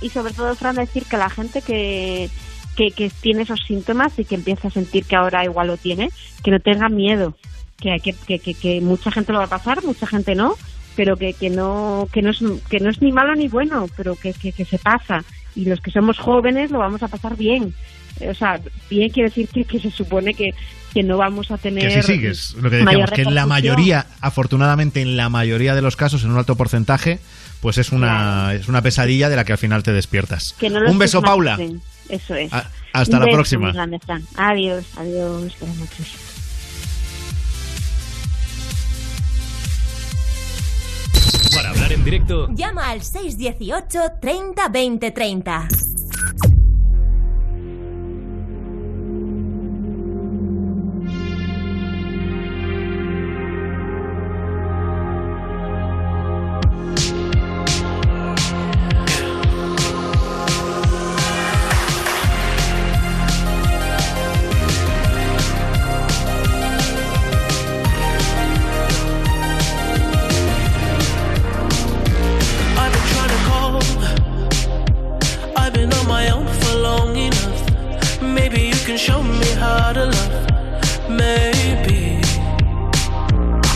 y sobre todo, Fran, decir que la gente que, que, que tiene esos síntomas y que empieza a sentir que ahora igual lo tiene, que no tenga miedo, que, hay que, que, que, que mucha gente lo va a pasar, mucha gente no, pero que, que no que no es que no es ni malo ni bueno, pero que, que, que se pasa y los que somos jóvenes lo vamos a pasar bien. o sea, bien quiere decir que, que se supone que, que no vamos a tener. Que es lo que decíamos, que en la mayoría, afortunadamente en la mayoría de los casos, en un alto porcentaje, pues es una, es una pesadilla de la que al final te despiertas. Que no lo un beso, Paula. Eso es. A- hasta Un la beso próxima. Adiós, adiós. Buenas noches. Para hablar en directo, Llama al 618 30 20 30.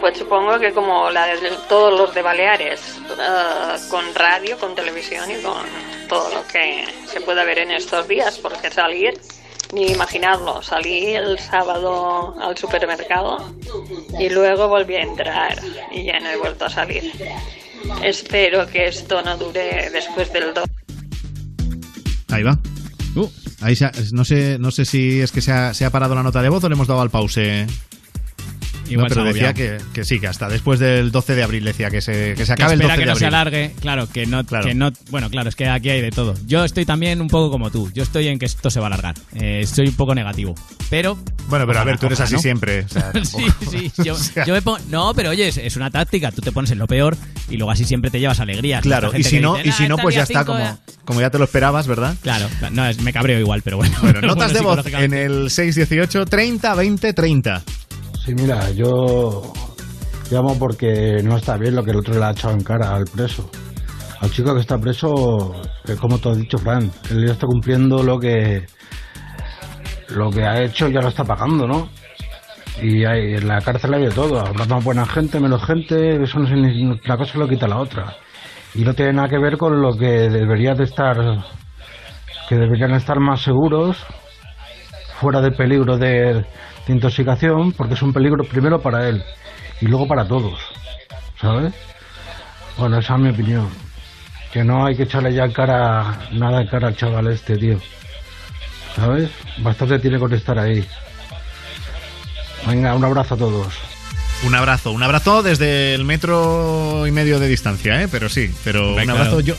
Pues supongo que como la de todos los de Baleares, eh, con radio, con televisión y con todo lo que se pueda ver en estos días, porque salir, ni imaginarlo, salí el sábado al supermercado y luego volví a entrar y ya no he vuelto a salir. Espero que esto no dure después del 2. Ahí va. Ahí se ha- no sé, no sé si es que se ha, se ha parado la nota de voz o le hemos dado al pause. Igual No, pero se decía que, que sí, que hasta después del 12 de abril decía que se, que se que acabe el espera 12 que de no se abril. alargue, claro, que no, que no, bueno, claro, es que aquí hay de todo. Yo estoy también un poco como tú, yo estoy en que esto se va a alargar, Eh, estoy un poco negativo, pero... Bueno, pero a ver, tú eres así ¿no? siempre. o sea, sí, sí, yo, yo me pongo, no, pero oye, es, es una táctica, tú te pones en lo peor y luego así siempre te llevas alegrías. Claro, y gente si que no, dice, y si "Ah, no pues ya está, como, eh". como ya te lo esperabas, ¿verdad? Claro, no, es- me cabreo igual, pero bueno. Bueno, notas de bueno, voz en el 618 30 20 30. Sí, mira, yo llamo porque no está bien lo que el otro le ha echado en cara al preso. Al chico que está preso, que como tú has dicho, Fran, él ya está cumpliendo lo que lo que ha hecho, ya lo está pagando, ¿no? Y hay, en la cárcel hay de todo, habrá más buena gente, menos gente, eso no es ni- una cosa lo quita la otra. Y no tiene nada que ver con lo que debería de estar, que deberían estar más seguros fuera de peligro de, de intoxicación, porque es un peligro primero para él y luego para todos, ¿sabes? Bueno, esa es mi opinión. Que no hay que echarle ya cara, nada en cara al chaval este, tío. ¿Sabes? Bastante tiene con estar ahí. Venga, un abrazo a todos. Un abrazo, un abrazo desde el metro y medio de distancia, ¿eh? Pero sí, pero un abrazo. Yo,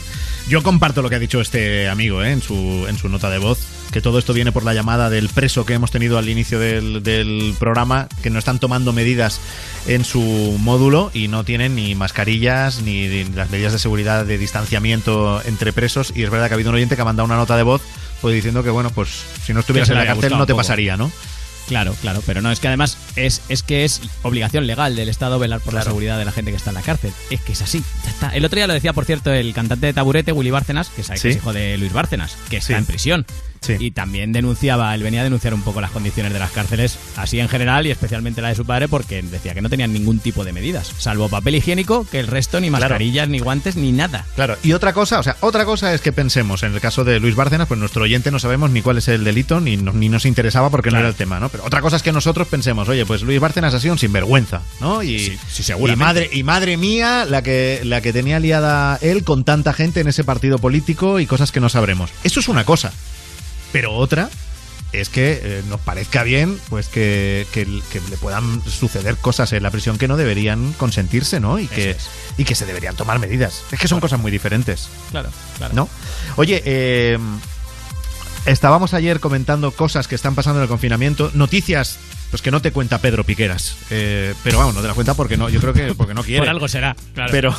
yo comparto lo que ha dicho este amigo ¿eh? en, su, en su nota de voz, que todo esto viene por la llamada del preso que hemos tenido al inicio del, del programa, que no están tomando medidas en su módulo y no tienen ni mascarillas ni, las medidas de seguridad de distanciamiento entre presos. Y es verdad que ha habido un oyente que ha mandado una nota de voz pues diciendo que, bueno, pues si no estuvieras en la cárcel no te pasaría, ¿no? Claro, claro, pero no, es que además es, es que es obligación legal del Estado velar por la seguridad de la gente que está en la cárcel. Es que es así, ya está. El otro día lo decía, por cierto, el cantante de Taburete, Willy Bárcenas, que Sí. que es hijo de Luis Bárcenas, que está Sí. en prisión. Y también denunciaba, él venía a denunciar un poco las condiciones de las cárceles, así en general y especialmente la de su padre, porque decía que no tenían ningún tipo de medidas, salvo papel higiénico, que el resto ni Claro. mascarillas, ni guantes, ni nada. Claro, y otra cosa, o sea, otra cosa es que pensemos, en el caso de Luis Bárcenas, pues nuestro oyente no sabemos ni cuál es el delito, ni, no- ni nos interesaba porque no era el tema, ¿no? Pero otra cosa es que nosotros pensemos, oye, pues Luis Bárcenas ha sido un sinvergüenza, ¿no? Y, Sí, sí, y madre, y madre mía, la que, la que tenía liada él con tanta gente en ese partido político y cosas que no sabremos. Eso es una cosa. Pero otra es que eh, nos parezca bien pues que, que- que le puedan suceder cosas en la prisión que no deberían consentirse, ¿no? Y que, y que se deberían tomar medidas. Es que son cosas muy diferentes. Claro, claro. ¿No? Oye, eh, estábamos ayer comentando cosas que están pasando en el confinamiento, noticias pues que no te cuenta Pedro Piqueras, Eh, pero vamos, no te la cuenta porque no, yo creo que porque no quiere. Por algo será, claro. Pero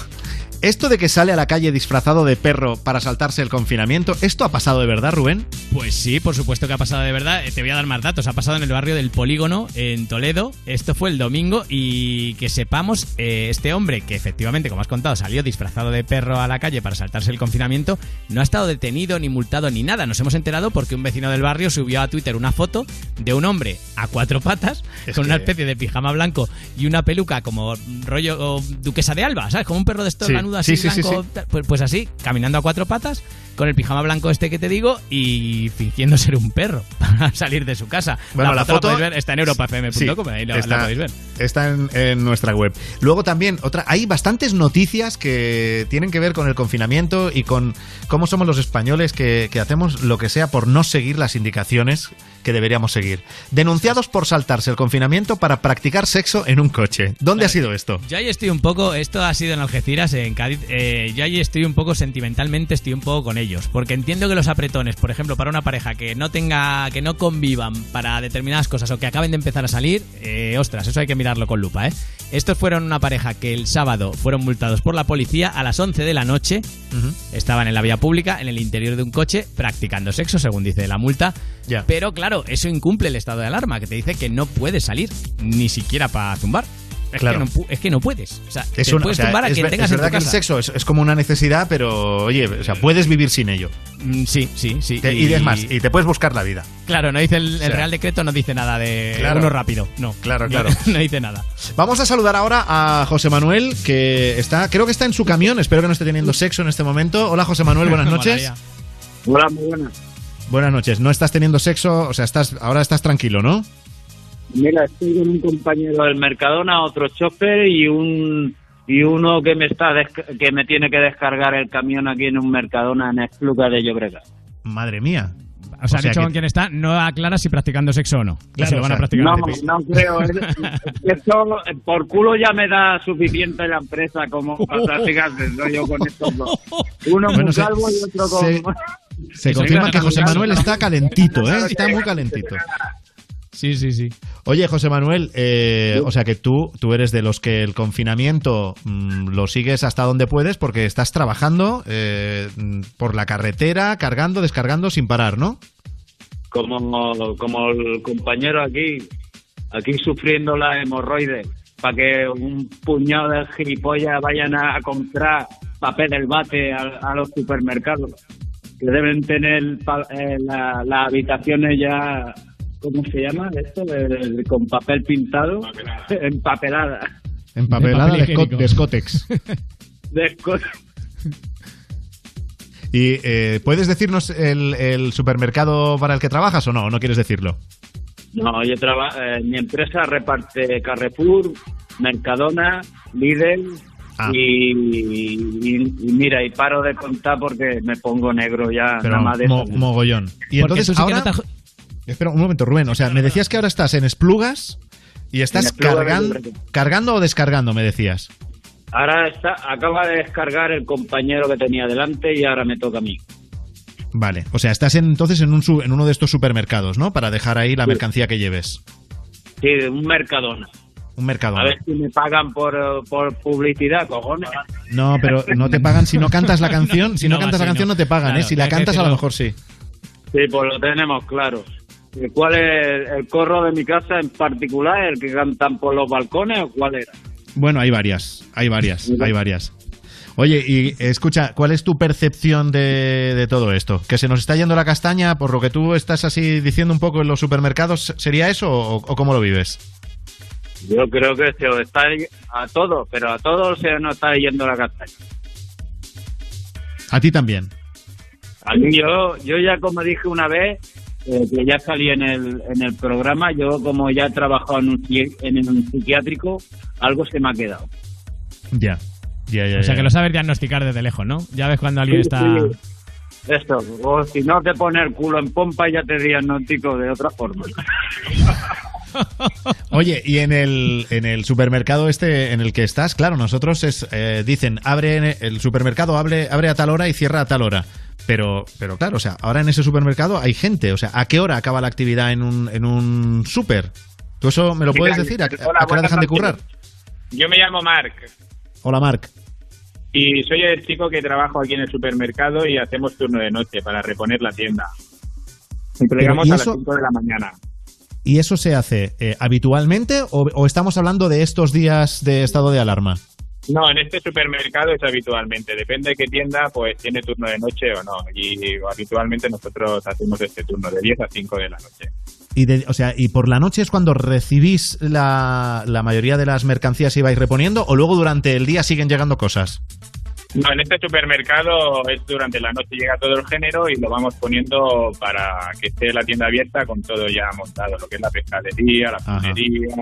esto de que sale a la calle disfrazado de perro para saltarse el confinamiento, ¿esto ha pasado de verdad, Rubén? Pues sí, por supuesto que ha pasado de verdad. Eh, Te voy a dar más datos. Ha pasado en el barrio del Polígono, en Toledo. Esto fue el domingo y que sepamos, eh, este hombre que efectivamente, como has contado, salió disfrazado de perro a la calle para saltarse el confinamiento, no ha estado detenido ni multado ni nada. Nos hemos enterado porque un vecino del barrio subió a Twitter una foto de un hombre a cuatro patas, Es con una especie de pijama blanco y una peluca como rollo duquesa de Alba, ¿sabes? Como un perro de estos Sí, sí, así sí, sí, blanco, sí. tal. Pues, pues así, caminando a cuatro patas, con el pijama blanco este que te digo y fingiendo ser un perro para salir de su casa. Bueno, la foto- podéis ver, está en europafm.com, Sí, ahí la, la está, podéis ver. está en, en nuestra web. Luego también, otra, hay bastantes noticias que tienen que ver con el confinamiento y con cómo somos los españoles que, que hacemos lo que sea por no seguir las indicaciones que deberíamos seguir. Denunciados por saltarse el confinamiento para practicar sexo en un coche. ¿Dónde ha sido esto? Yo ahí estoy un poco, esto ha sido en Algeciras, en Cádiz, eh, yo ahí estoy un poco sentimentalmente, estoy un poco con ellos, porque entiendo que los apretones, por ejemplo, para una pareja que no tenga, que no convivan para determinadas cosas o que acaben de empezar a salir, eh, ostras, eso hay que mirarlo con lupa, ¿eh? Estos fueron una pareja que el sábado fueron multados por la policía a las 11 de la noche, estaban en la vía pública, en el interior de un coche, practicando sexo, según dice la multa, pero claro, eso incumple el estado de alarma, que te dice que no puedes salir, ni siquiera para zumbar. Es, Claro. que no, es que no puedes. O sea, Es te una- puedes o sea, tumbar a es quien ver- tengas es en verdad tu que el sexo es, es como una necesidad, pero oye, o sea, puedes vivir sin ello. Mm, Sí, sí, sí. Te- y, es más, y te puedes buscar la vida. Claro, no dice el, el O sea, Real Decreto, no dice nada de Claro. uno rápido. No. Claro, No- claro. No, dice nada. Vamos a saludar ahora a José Manuel, que está, creo que está en su camión, espero que no esté teniendo sexo en este momento. Hola José Manuel, buenas noches. Hola, muy buenas. Buenas noches, no estás teniendo sexo, o sea, estás ahora estás tranquilo, ¿no? Mira, estoy con un compañero del Mercadona, otro chofer y un y uno que me está desca- que me tiene que descargar el camión aquí en un Mercadona en Espluga de Llobregat. Madre mía. O sea, O sea dicho que- con quién está, no aclara si practicando sexo o no. Claro, si lo van a practicar. No, no creo. es- Esto por culo ya me da suficiente la empresa como para practicarse, no yo con estos dos. Uno Bueno, se- calvo y otro con... se- Se confirma que José Manuel está calentito, ¿eh? Está muy calentito. Sí, sí, sí. Oye, José Manuel, eh, o sea que tú, tú eres de los que el confinamiento mm, lo sigues hasta donde puedes porque estás trabajando eh, mm, por la carretera, cargando, descargando sin parar, ¿no? como, como el compañero aquí, aquí sufriendo la hemorroides, para que un puñado de gilipollas vayan a, comprar papel del bate a, a los supermercados, que deben tener eh, la- las habitaciones ya, ¿cómo se llama esto? De- de- con papel pintado, empapelada. Empapelada De papel Scotex. ¿Y eh, puedes decirnos el, el supermercado para el que trabajas o no? ¿O no quieres decirlo? No, yo trabajo, mi empresa reparte Carrefour, Mercadona, Lidl Ah. y, y- y mira, y paro de contar porque me pongo negro ya, Pero nada más de mo- eso. mogollón. Y Porque entonces tú sí Espera un momento, Rubén. O sea, me decías que ahora estás en Esplugas y estás Esplugas cargando, cargando o descargando, me decías. Ahora está, acaba de descargar el compañero que tenía delante y ahora me toca a mí. Vale. O sea, estás en- entonces en, un, su- en uno de estos supermercados, ¿no? Para dejar ahí la Sí. mercancía que lleves. Sí, un Mercadona. Un mercado. A ver si me pagan por, por publicidad, cojones. No, pero no te pagan si no cantas la canción. Si no, No, cantas la canción no. no te pagan, Claro, ¿eh? Si la cantas a lo mejor sí. Sí, pues lo tenemos claro. ¿Y ¿Cuál es el corro de mi casa en particular? ¿El que cantan por los balcones o cuál era? Bueno, hay varias, hay varias, hay varias. Oye, y escucha, ¿cuál es tu percepción de, de todo esto? ¿Que se nos está yendo la castaña por lo que tú estás así diciendo un poco en los supermercados? ¿Sería eso o, o cómo lo vives? Yo creo que se os está a todos, pero a todos se nos está yendo la castaña. A ti también. A mí yo, yo ya como dije una vez, eh, que ya salí en el, en el programa, yo como ya he trabajado en un, en un psiquiátrico, algo se me ha quedado. Ya, ya, ya. O sea, ya. que lo sabes diagnosticar desde lejos, ¿no? Ya ves cuando alguien Sí, está... sí. Esto, o si no te pone el culo en pompa ya te diagnostico de otra forma. Oye, y en el, en el supermercado este en el que estás, claro, nosotros es, eh, dicen, abre en el supermercado, abre, abre a tal hora y cierra a tal hora. Pero, pero claro, o sea, ahora en ese supermercado hay gente. O sea, ¿a qué hora acaba la actividad en un, en un super? ¿Tú eso me lo puedes decir? ¿A, a hola, qué hora dejan de currar? Yo me llamo Marc Hola, Marc. y soy el chico que trabajo aquí en el supermercado y hacemos turno de noche para reponer la tienda. ¿y a eso- las 5 de la mañana. ¿Y eso se hace eh, habitualmente o, o estamos hablando de estos días de estado de alarma? No, en este supermercado es habitualmente. Depende de qué tienda, pues tiene turno de noche o no. Y habitualmente nosotros hacemos este turno de 10 a 5 de la noche. Y de- o sea, ¿y por la noche es cuando recibís la, la mayoría de las mercancías y vais reponiendo o luego durante el día siguen llegando cosas? No, en este supermercado es durante la noche llega todo el género y lo vamos poniendo para que esté la tienda abierta con todo ya montado, lo que es la pescadería, la punería,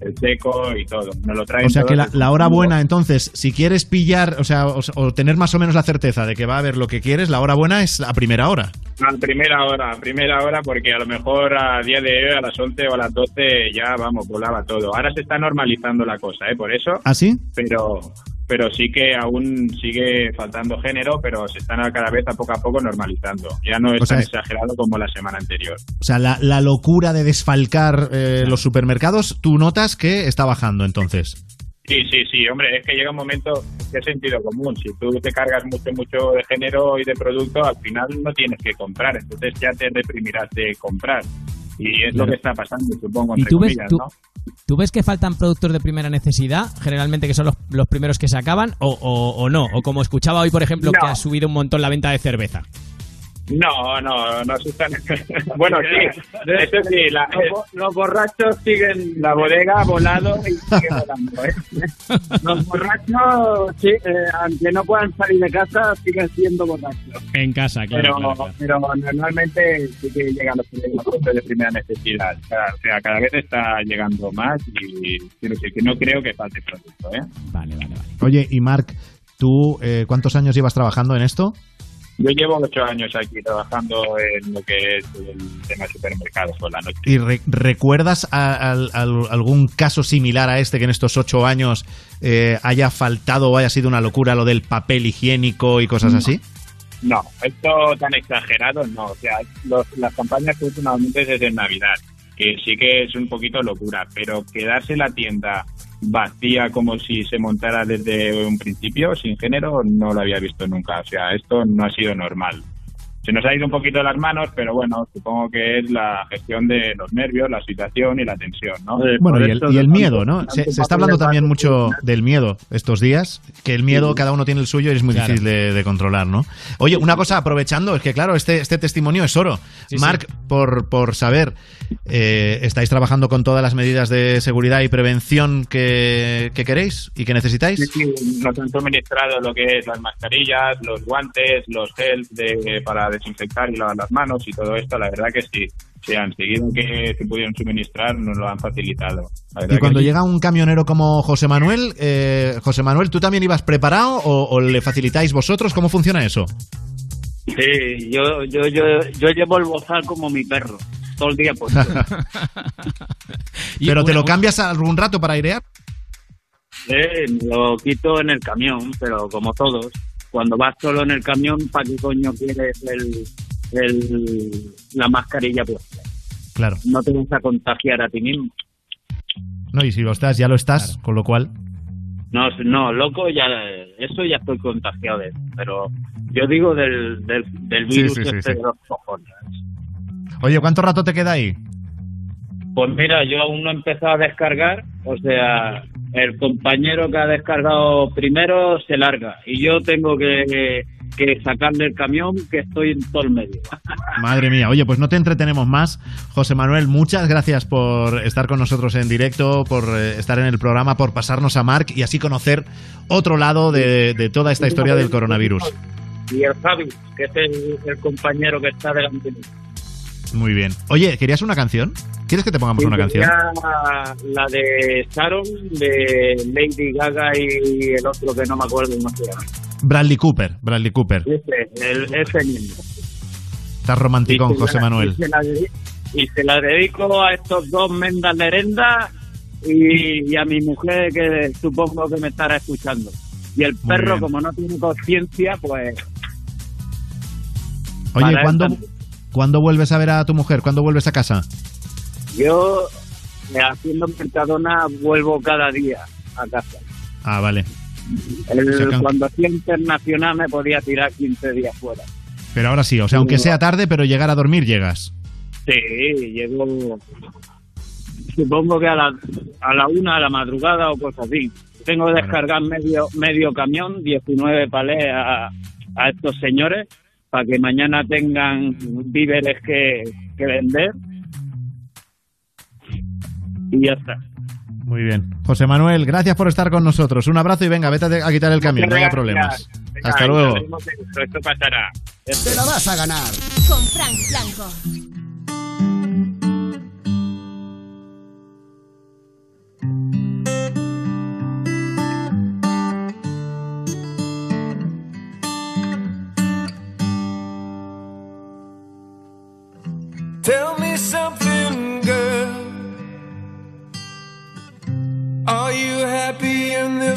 el seco y todo. Nos lo traen O sea que la, hora buena, entonces, si quieres pillar, o sea, o, o tener más o menos la certeza de que va a haber lo que quieres, la hora buena es a primera hora. A primera hora, a primera hora, porque a lo mejor a día de hoy, a las 11 o a las 12, ya vamos, volaba todo. Ahora se está normalizando la cosa, ¿eh? Por eso. ¿Ah, sí? Pero, pero sí que aún sigue faltando género, pero se están cada vez a poco a poco normalizando. Ya no es O tan exagerado como la semana anterior. O sea, la, la locura de desfalcar eh, los supermercados, tú notas que está bajando entonces. Sí, sí, sí, hombre, es que llega un momento que es sentido común. Si tú te cargas mucho, mucho de género y de producto, al final no tienes que comprar, entonces ya te reprimirás de comprar. Y es Claro. lo que está pasando, supongo, ¿Y entre tú ves, comillas, tú, ¿no? Tú ves que faltan productos de primera necesidad, generalmente que son los, los primeros que se acaban, o, o- o no? O como escuchaba hoy, por ejemplo, No. que ha subido un montón la venta de cerveza. No, no, no se están. bueno, sí, eso sí, la- Los, los borrachos siguen. la bodega ha volado y sigue volando, ¿eh? Los borrachos, sí, eh, aunque no puedan salir de casa, siguen siendo borrachos. En casa, claro. Pero, claro, claro. pero normalmente sí que llegan los, productos de primera necesidad. O sea, o sea, cada vez está llegando más y quiero decir que no creo que falte producto, ¿eh? Vale, vale, vale. Oye, y Marc, ¿tú eh, cuántos años llevas trabajando en esto? Yo llevo ocho años aquí trabajando en lo que es el tema de supermercados por la noche. ¿Y re- recuerdas a- al- al- algún caso similar a este que en estos ocho años eh, haya faltado o haya sido una locura lo del papel higiénico y cosas así? No, esto tan exagerado no. O sea, los- las campañas que últimamente es desde Navidad, que sí que es un poquito locura, pero quedarse la tienda vacía como si se montara desde un principio, sin género, no lo había visto nunca. O sea, esto no ha sido normal. Se nos ha ido un poquito de las manos, pero bueno, supongo que es la gestión de los nervios, la situación y la tensión, ¿no? Bueno, y el, y el miedo, ¿no? Se, se está hablando también mucho del miedo estos días, que el miedo cada uno tiene el suyo y es muy Claro. difícil de, de controlar, ¿no? Oye, una cosa, aprovechando, es que claro, este, este testimonio es oro. Sí, Marc, por, por saber, eh, ¿estáis trabajando con todas las medidas de seguridad y prevención que, que queréis y que necesitáis? Sí, sí, nos han suministrado lo que es las mascarillas, los guantes, los gels de, para desinfectar y lavar las manos y todo esto, la verdad que sí. O sea, enseguida que se pudieron suministrar nos lo han facilitado. Y cuando sí. llega un camionero como José Manuel, eh, José Manuel, ¿tú también ibas preparado o, o le facilitáis vosotros? ¿Cómo funciona eso? Sí, yo, yo, yo, yo llevo el bozal como mi perro, todo el día puesto. ¿Pero te lo cambias algún rato para airear? Me lo quito en el camión, pero como todos, cuando vas solo en el camión, ¿para qué coño quieres el, el, la mascarilla puesta? Claro. No te vas a contagiar a ti mismo. No, y si lo estás, ya lo estás, con lo cual... No, no, loco, ya eso ya estoy contagiado de eso, pero yo digo del, del, del virus sí, sí, este de los cojones. Oye, ¿cuánto rato te queda ahí? Pues mira, yo aún no he empezado a descargar, o sea, el compañero que ha descargado primero se larga y yo tengo que, que sacarle el camión que estoy en todo el medio. Madre mía, oye, pues no te entretenemos más. José Manuel, muchas gracias por estar con nosotros en directo, por eh, estar en el programa, por pasarnos a Marc y así conocer otro lado de, de toda esta historia del coronavirus. Y el Javi, que es el, el compañero que está delante de mí. Muy bien. Oye, ¿querías una canción? ¿Quieres que te pongamos una canción? La, de Sharon, de Lady Gaga y el otro que no me acuerdo cómo se llama. Bradley Cooper, Bradley Cooper. Ese, el, ese mismo. Estás romanticón, José la- Manuel. Y se, la, dedi- y se la dedico a estos dos mendas lerendas y, y a mi mujer que supongo que me estará escuchando. Y el Muy perro, bien. como no tiene conciencia, pues Oye, ¿cuándo. ¿cuándo vuelves a ver a tu mujer? ¿Cuándo vuelves a casa? Yo haciendo Mercadona vuelvo cada día a casa. Ah, vale. El- Cuando hacía internacional me podía tirar 15 días fuera. Pero ahora sí, o sea, aunque sea tarde, pero llegar a dormir llegas. Sí, llego supongo que a la, a la una de la madrugada o cosas así. Tengo que descargar medio medio camión, 19 palés a, a estos señores para que mañana tengan víveres que, que vender. Y ya está. Muy bien. José Manuel, gracias por estar con nosotros. Un abrazo y venga, vete a quitar el camión, no haya problemas. Venga, Hasta luego. esto pasará. Te la vas a ganar. Con Frank Blanco. Tell me something,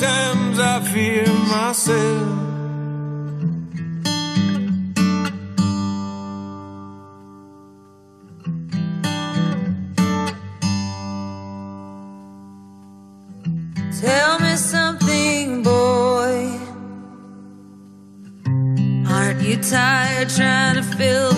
Times, I fear myself. Tell me something, boy. Aren't you tired trying to fill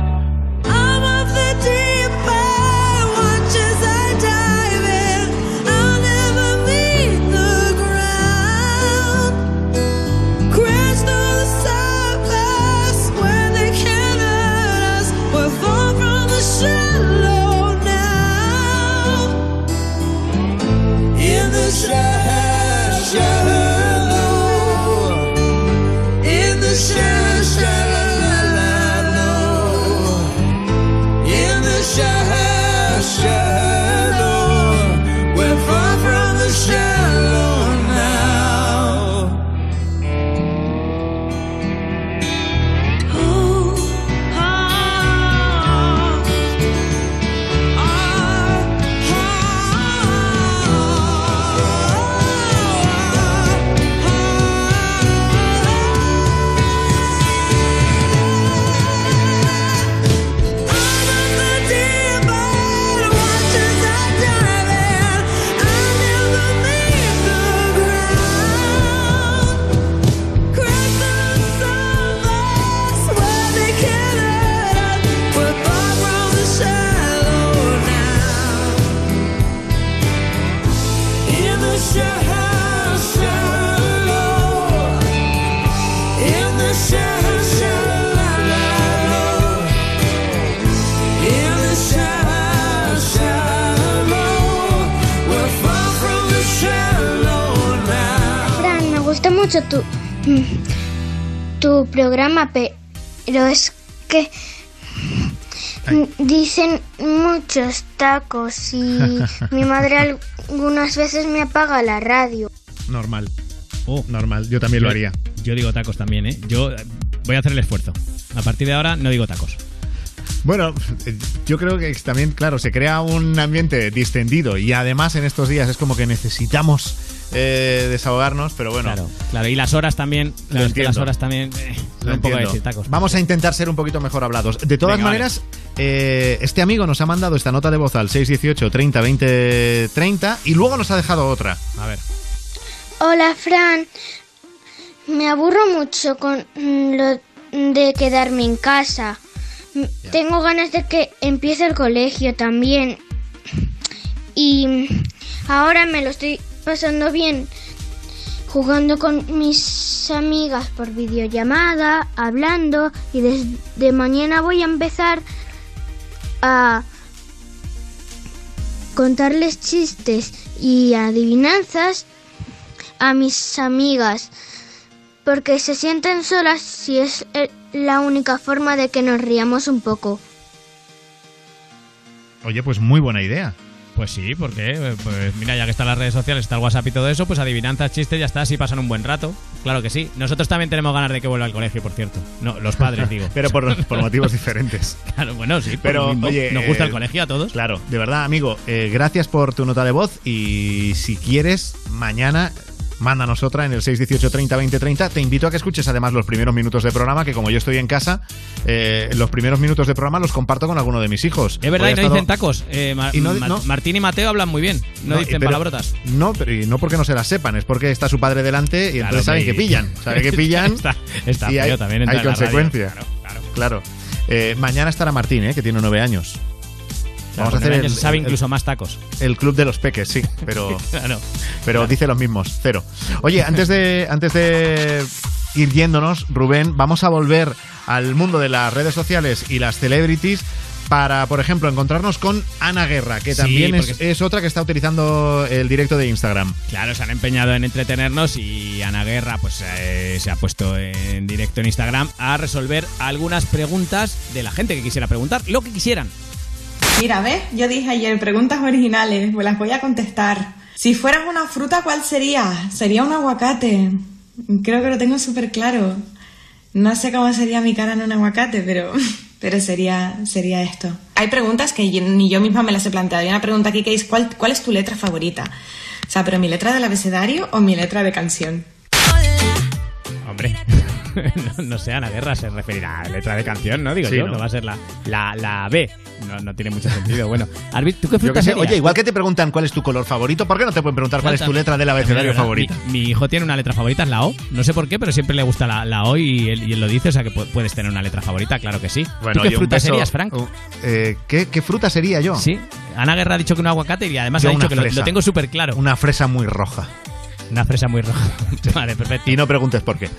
Muchos tacos y mi madre algunas veces me apaga la radio. Normal. Normal, yo también lo haría. Yo digo tacos también, ¿eh? Yo eh, voy a hacer el esfuerzo. A partir de ahora no digo tacos. Bueno, eh, yo creo que también, claro, se crea un ambiente distendido y además en estos días es como que necesitamos eh, desahogarnos, pero bueno. Claro, claro. Y las horas también. Lo Claro, es que las horas también. eh, Lo un poco de tacos. Vamos a intentar ser un poquito mejor hablados. De todas Venga, maneras, eh, este amigo nos ha mandado esta nota de voz al 618 30 20 30 y luego nos ha dejado otra. A ver. Hola, Fran. Me aburro mucho con mm, lo de quedarme en casa. Tengo ganas de que empiece el colegio también. Y ahora me lo estoy pasando bien jugando con mis amigas por videollamada, hablando y desde mañana voy a empezar a contarles chistes y adivinanzas a mis amigas porque se sienten solas y es eh, la única forma de que nos riamos un poco. Oye, pues muy buena idea. Pues sí, porque eh, pues mira, ya que están las redes sociales, está el WhatsApp y todo eso, pues adivinanzas, chistes, ya está, así pasan un buen rato. Claro que sí. Nosotros también tenemos ganas de que vuelva al colegio, por cierto. No, los padres, digo. Pero por, por motivos diferentes. Claro, bueno, sí, Pero, oye, nos gusta eh, el colegio a todos. Claro, de verdad, amigo, eh, gracias por tu nota de voz y si quieres, mañana mándanos otra en el 618 30 20 30. Te invito a que escuches además los primeros minutos de programa, que como yo estoy en casa, eh, los primeros minutos de programa los comparto con alguno de mis hijos. Es verdad, Hoy y no estado- dicen tacos. Eh, Ma- Y no- Ma- no. Martín y Mateo hablan muy bien. No, dicen pero- palabrotas. No, pero y no porque no se las sepan, es porque está su padre delante y Claro, entonces saben que pillan. Saben que pillan. Está- está y hay, también hay en la radio. consecuencia. Claro. Eh, mañana estará Martín, eh, que tiene nueve años. Vamos a hacer el, se sabe el- incluso más tacos. El club de los peques, sí, pero Claro. pero dice los mismos, cero. Oye, antes de antes de ir yéndonos, Rubén, vamos a volver al mundo de las redes sociales y las celebrities para, por ejemplo, encontrarnos con Ana Guerra, que Sí, también es otra que está utilizando el directo de Instagram. Claro, se han empeñado en entretenernos y Ana Guerra pues eh, se ha puesto en directo en Instagram a resolver algunas preguntas de la gente que quisiera preguntar, lo que quisieran. Mira, ¿ves? Yo dije ayer preguntas originales, pues las voy a contestar. Si fueras una fruta, ¿cuál sería? Sería un aguacate. Creo que lo tengo súper claro. No sé cómo sería mi cara en un aguacate, pero, pero sería, sería esto. Hay preguntas que ni yo misma me las he planteado. Hay una pregunta aquí que es ¿cuál, ¿cuál es tu letra favorita? O sea, ¿pero mi letra del abecedario o mi letra de canción? Hombre, no, no sé, Ana Guerra se referirá a letra de canción, ¿no? Digo Sí, yo, ¿no? no va a ser la, la, la B. No, no tiene mucho sentido. Bueno, ¿tú qué fruta sé, oye, igual que te preguntan cuál es tu color favorito, ¿por qué no te pueden preguntar cuál es tu letra del abecedario favorita? Mi, mi hijo tiene una letra favorita, es la O. No sé por qué, pero siempre le gusta la, la O y él, y él lo dice, o sea que pu- puedes tener una letra favorita, claro que sí. ¿Tú qué fruta beso- serías, Frank? uh, eh, ¿qué, qué fruta sería yo? Sí, Ana Guerra ha dicho que un aguacate y además Yo ha dicho que lo tengo súper claro. Una fresa muy roja. Una fresa muy roja. vale, perfecto. Y no preguntes por qué.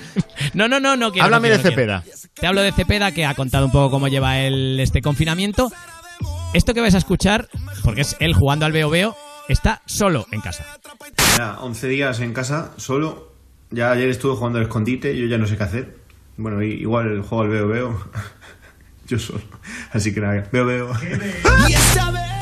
No, no, no, no quiero. Háblame no de quiero, Cepeda. quiero. Te hablo de Cepeda, que ha contado un poco cómo lleva el, este confinamiento. Esto que vais a escuchar, porque es él jugando al Veo Veo, está solo en casa. Ya, 11 días en casa, solo. Ya ayer estuve jugando al escondite, yo ya no sé qué hacer. Bueno, igual el juego al veo veo. yo solo. Así que nada, veo veo.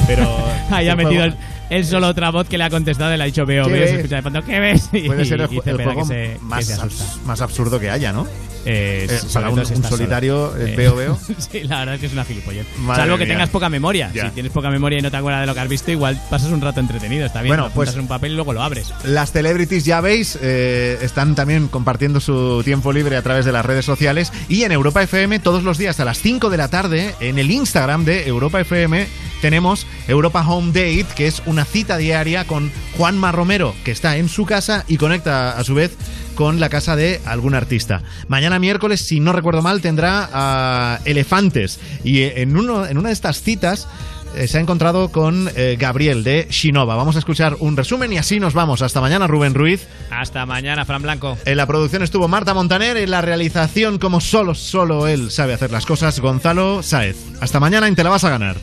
Pero ahí ha Este metido juego- el, él solo otra voz que le ha contestado y le ha dicho Veo ¿Qué Veo. Se escucha de fondo, ¿qué ves? Y, Puede ser el, y juego que se, más, abs- más absurdo que haya, ¿no? Eh, Eh, para un, si solitario, Eh, veo veo. sí, la verdad es que es una gilipollez. Madre Salvo que mía. tengas poca memoria. Ya. Si tienes poca memoria y no te acuerdas de lo que has visto, igual pasas un rato entretenido. Está bien, Bueno, pues- un papel y luego lo abres. Las celebrities, ya veis, están también compartiendo su tiempo libre a través de las redes sociales y en Europa FM todos los días a las 5 de la tarde en el Instagram de Europa FM tenemos Europa Home Date, que es una cita diaria con Juanma Romero, que está en su casa y conecta a su vez con la casa de algún artista. Mañana miércoles, si no recuerdo mal, tendrá a Elefantes y eh, en, uno, en una de estas citas eh, se ha encontrado con eh, Gabriel de Shinova. Vamos a escuchar un resumen y así nos vamos. Hasta mañana, Rubén Ruiz. Hasta mañana, Fran Blanco. En la producción estuvo Marta Montaner, en la realización, como solo, solo él sabe hacer las cosas, Gonzalo Sáez. Hasta mañana y te la vas a ganar.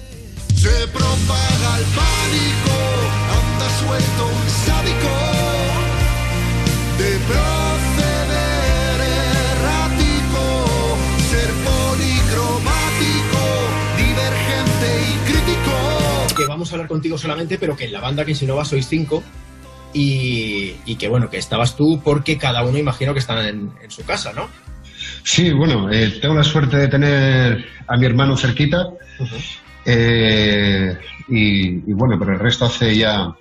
Se propaga el pánico, vamos a hablar contigo solamente, pero que en la banda que Insinova sois cinco y, y que bueno, que estabas tú porque cada uno imagino que están en, en su casa, ¿no? Sí, bueno, eh, tengo la suerte de tener a mi hermano cerquita. eh, y, y bueno, pero el resto hace ya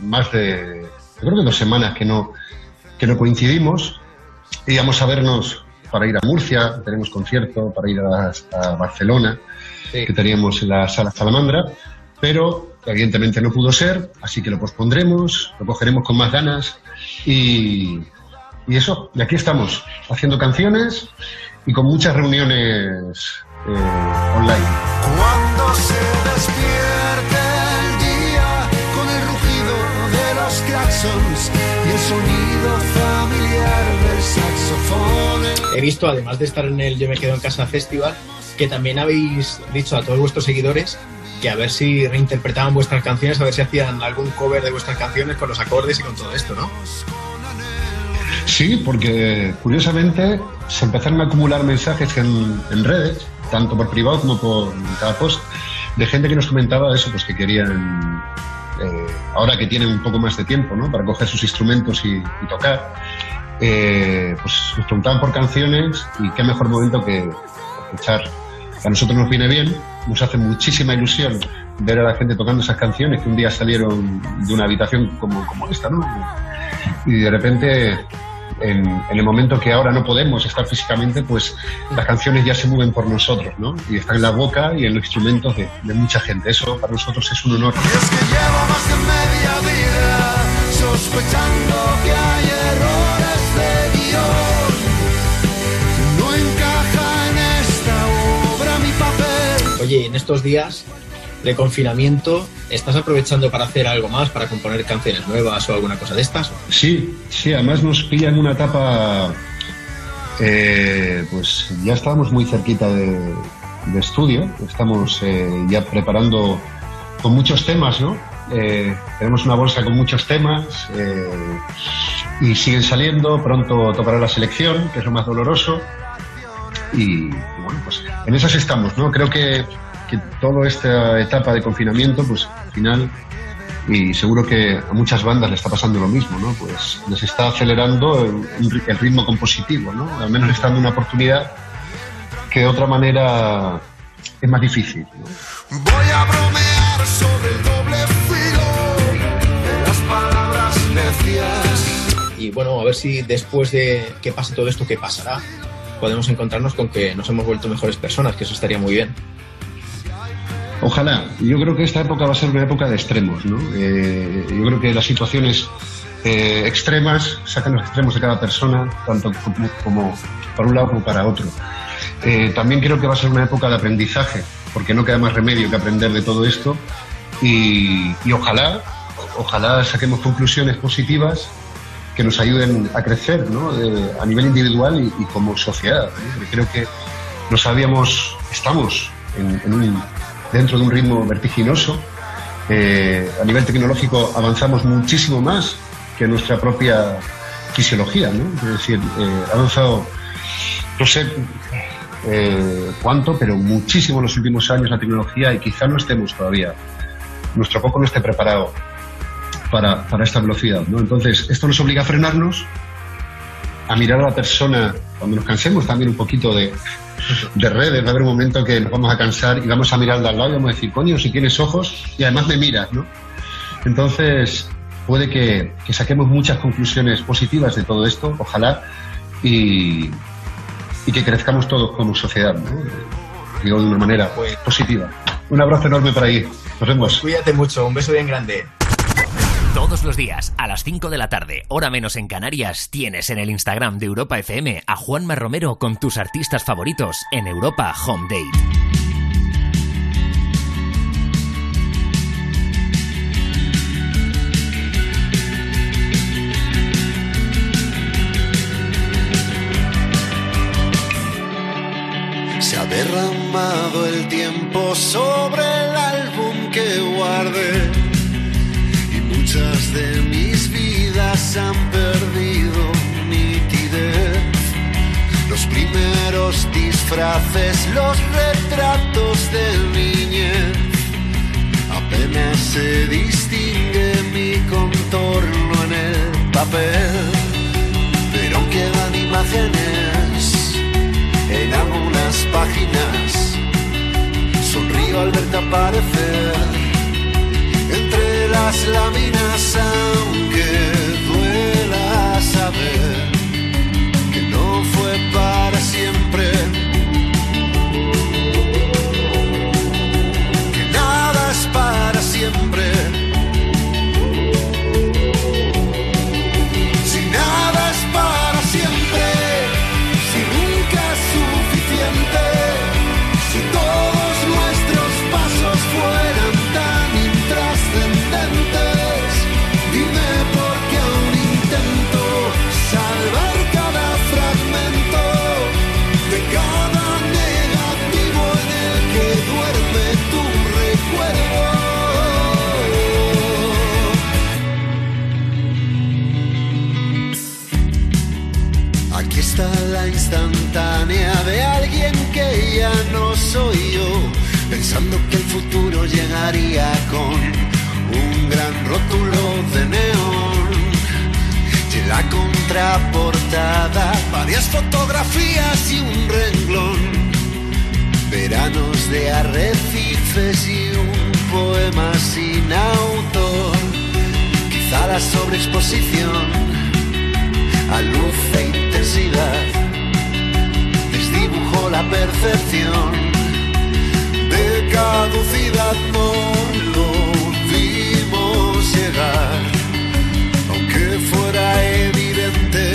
más de, yo creo que dos semanas que no, que no coincidimos. Íbamos a vernos para ir a Murcia, tenemos concierto, para ir a, a Barcelona, que teníamos en la sala Salamandra, pero evidentemente no pudo ser, así que lo pospondremos, lo cogeremos con más ganas y, y eso, y aquí estamos, haciendo canciones y con muchas reuniones eh, online. Cuando se despierte el día con el rugido de los claxons y el sonido familiar del saxofón. He visto, además de estar en el Yo me quedo en casa festival, que también habéis dicho a todos vuestros seguidores que a ver si reinterpretaban vuestras canciones, a ver si hacían algún cover de vuestras canciones con los acordes y con todo esto, ¿no? Sí, porque curiosamente se empezaron a acumular mensajes en, redes, tanto por privado como por cada post, de gente que nos comentaba eso, pues que querían, eh, ahora que tienen un poco más de tiempo, ¿no? Para coger sus instrumentos y, y tocar, eh, pues nos preguntaban por canciones y qué mejor momento que escuchar. A nosotros nos viene bien, nos hace muchísima ilusión ver a la gente tocando esas canciones que un día salieron de una habitación como, como esta, ¿no? Y de repente, en, en el momento que ahora no podemos estar físicamente, pues las canciones ya se mueven por nosotros, ¿no? Y están en la boca y en los instrumentos de, de mucha gente. Eso para nosotros es un honor. Llevo más de media vida sospechando que Oye, en estos días de confinamiento, ¿estás aprovechando para hacer algo más, para componer canciones nuevas o alguna cosa de estas? Sí, sí, además nos pilla en una etapa, eh, pues ya estábamos muy cerquita de, estudio, estamos eh, ya preparando con muchos temas, ¿no? Eh, tenemos una bolsa con muchos temas eh, y siguen saliendo, pronto tocará la selección, que es lo más doloroso. Y, y bueno, pues en esas estamos, ¿no? Creo que, que toda esta etapa de confinamiento, pues al final, y seguro que a muchas bandas le está pasando lo mismo, ¿no? Pues les está acelerando el, el ritmo compositivo, ¿no? Al menos les está dando una oportunidad que de otra manera es más difícil. ¿no? Voy a bromear sobre el doble filo de las palabras necias. Y bueno, a ver si después de que pase todo esto, que pasará, podemos encontrarnos con que nos hemos vuelto mejores personas, que eso estaría muy bien. Ojalá. Yo creo que esta época va a ser una época de extremos, ¿no? Eh, yo creo que las situaciones eh, extremas sacan los extremos de cada persona, tanto como, como para un lado como para otro. Eh, también creo que va a ser una época de aprendizaje, porque no queda más remedio que aprender de todo esto y, y ojalá, ojalá saquemos conclusiones positivas que nos ayuden a crecer ¿no? A nivel individual y, como sociedad. creo que nos habíamos, estamos dentro de un ritmo vertiginoso. Eh, a nivel tecnológico avanzamos muchísimo más que nuestra propia fisiología. ¿no? Es decir, eh, ha avanzado, no sé eh, cuánto, pero muchísimo en los últimos años la tecnología y quizá no estemos todavía, nuestro coco no esté preparado para, para esta velocidad. ¿no? Entonces, esto nos obliga a frenarnos, a mirar a la persona cuando nos cansemos también un poquito de, de redes. Va a haber un momento que nos vamos a cansar y vamos a mirar al de al lado y vamos a decir, coño, si tienes ojos y además me miras, ¿no? Entonces, puede que, que saquemos muchas conclusiones positivas de todo esto, ojalá, y, y que crezcamos todos como sociedad, ¿no? Digo de una manera positiva. Un abrazo enorme para ahí. Nos vemos. Cuídate mucho, un beso bien grande. Todos los días, a las 5 de la tarde, hora menos en Canarias, tienes en el Instagram de Europa FM a Juanma Romero con tus artistas favoritos en Europa Home Date. Se ha derramado el tiempo sobre el álbum que guardé han perdido nitidez. Los primeros disfraces, los retratos de niñez, Apenas se distingue mi contorno en el papel, pero quedan imágenes en algunas páginas. Sonrío al verte aparecer entre las láminas, aunque duela saber futuro llegaría con un gran rótulo de neón. Y en la contraportada, varias fotografías y un renglón. Veranos de arrecifes y un poema sin autor. Quizá la sobreexposición a luz e intensidad desdibujó la percepción caducidad no lo vimos llegar. Aunque fuera evidente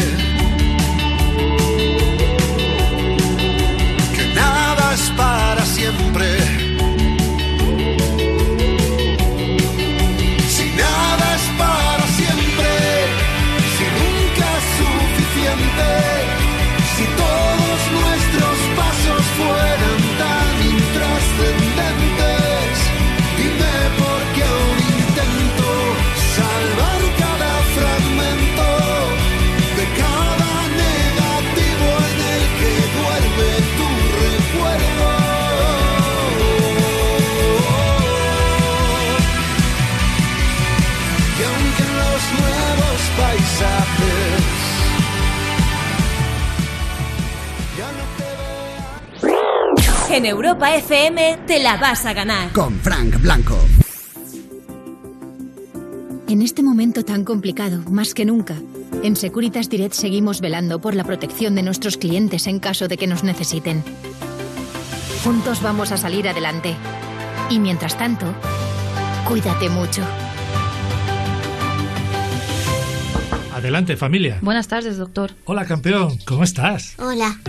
Europa FM te la vas a ganar. Con Frank Blanco. En este momento tan complicado, más que nunca, en Securitas Direct seguimos velando por la protección de nuestros clientes en caso de que nos necesiten. Juntos vamos a salir adelante. Y mientras tanto, cuídate mucho. Adelante, familia. Buenas tardes, doctor. Hola, campeón. ¿Cómo estás? Hola.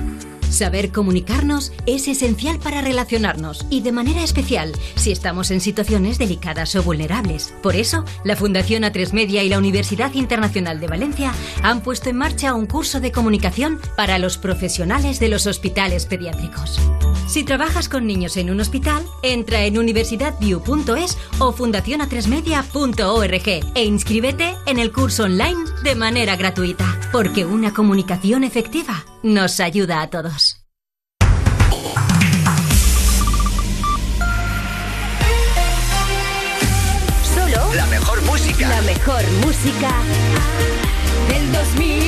Saber comunicarnos es esencial para relacionarnos y de manera especial si estamos en situaciones delicadas o vulnerables. Por eso, la Fundación A3 Media y la Universidad Internacional de Valencia han puesto en marcha un curso de comunicación para los profesionales de los hospitales pediátricos. Si trabajas con niños en un hospital, entra en universidadview.es o fundacionatresmedia.org e inscríbete en el curso online de manera gratuita, porque una comunicación efectiva nos ayuda a todos. La mejor música del 2000 hasta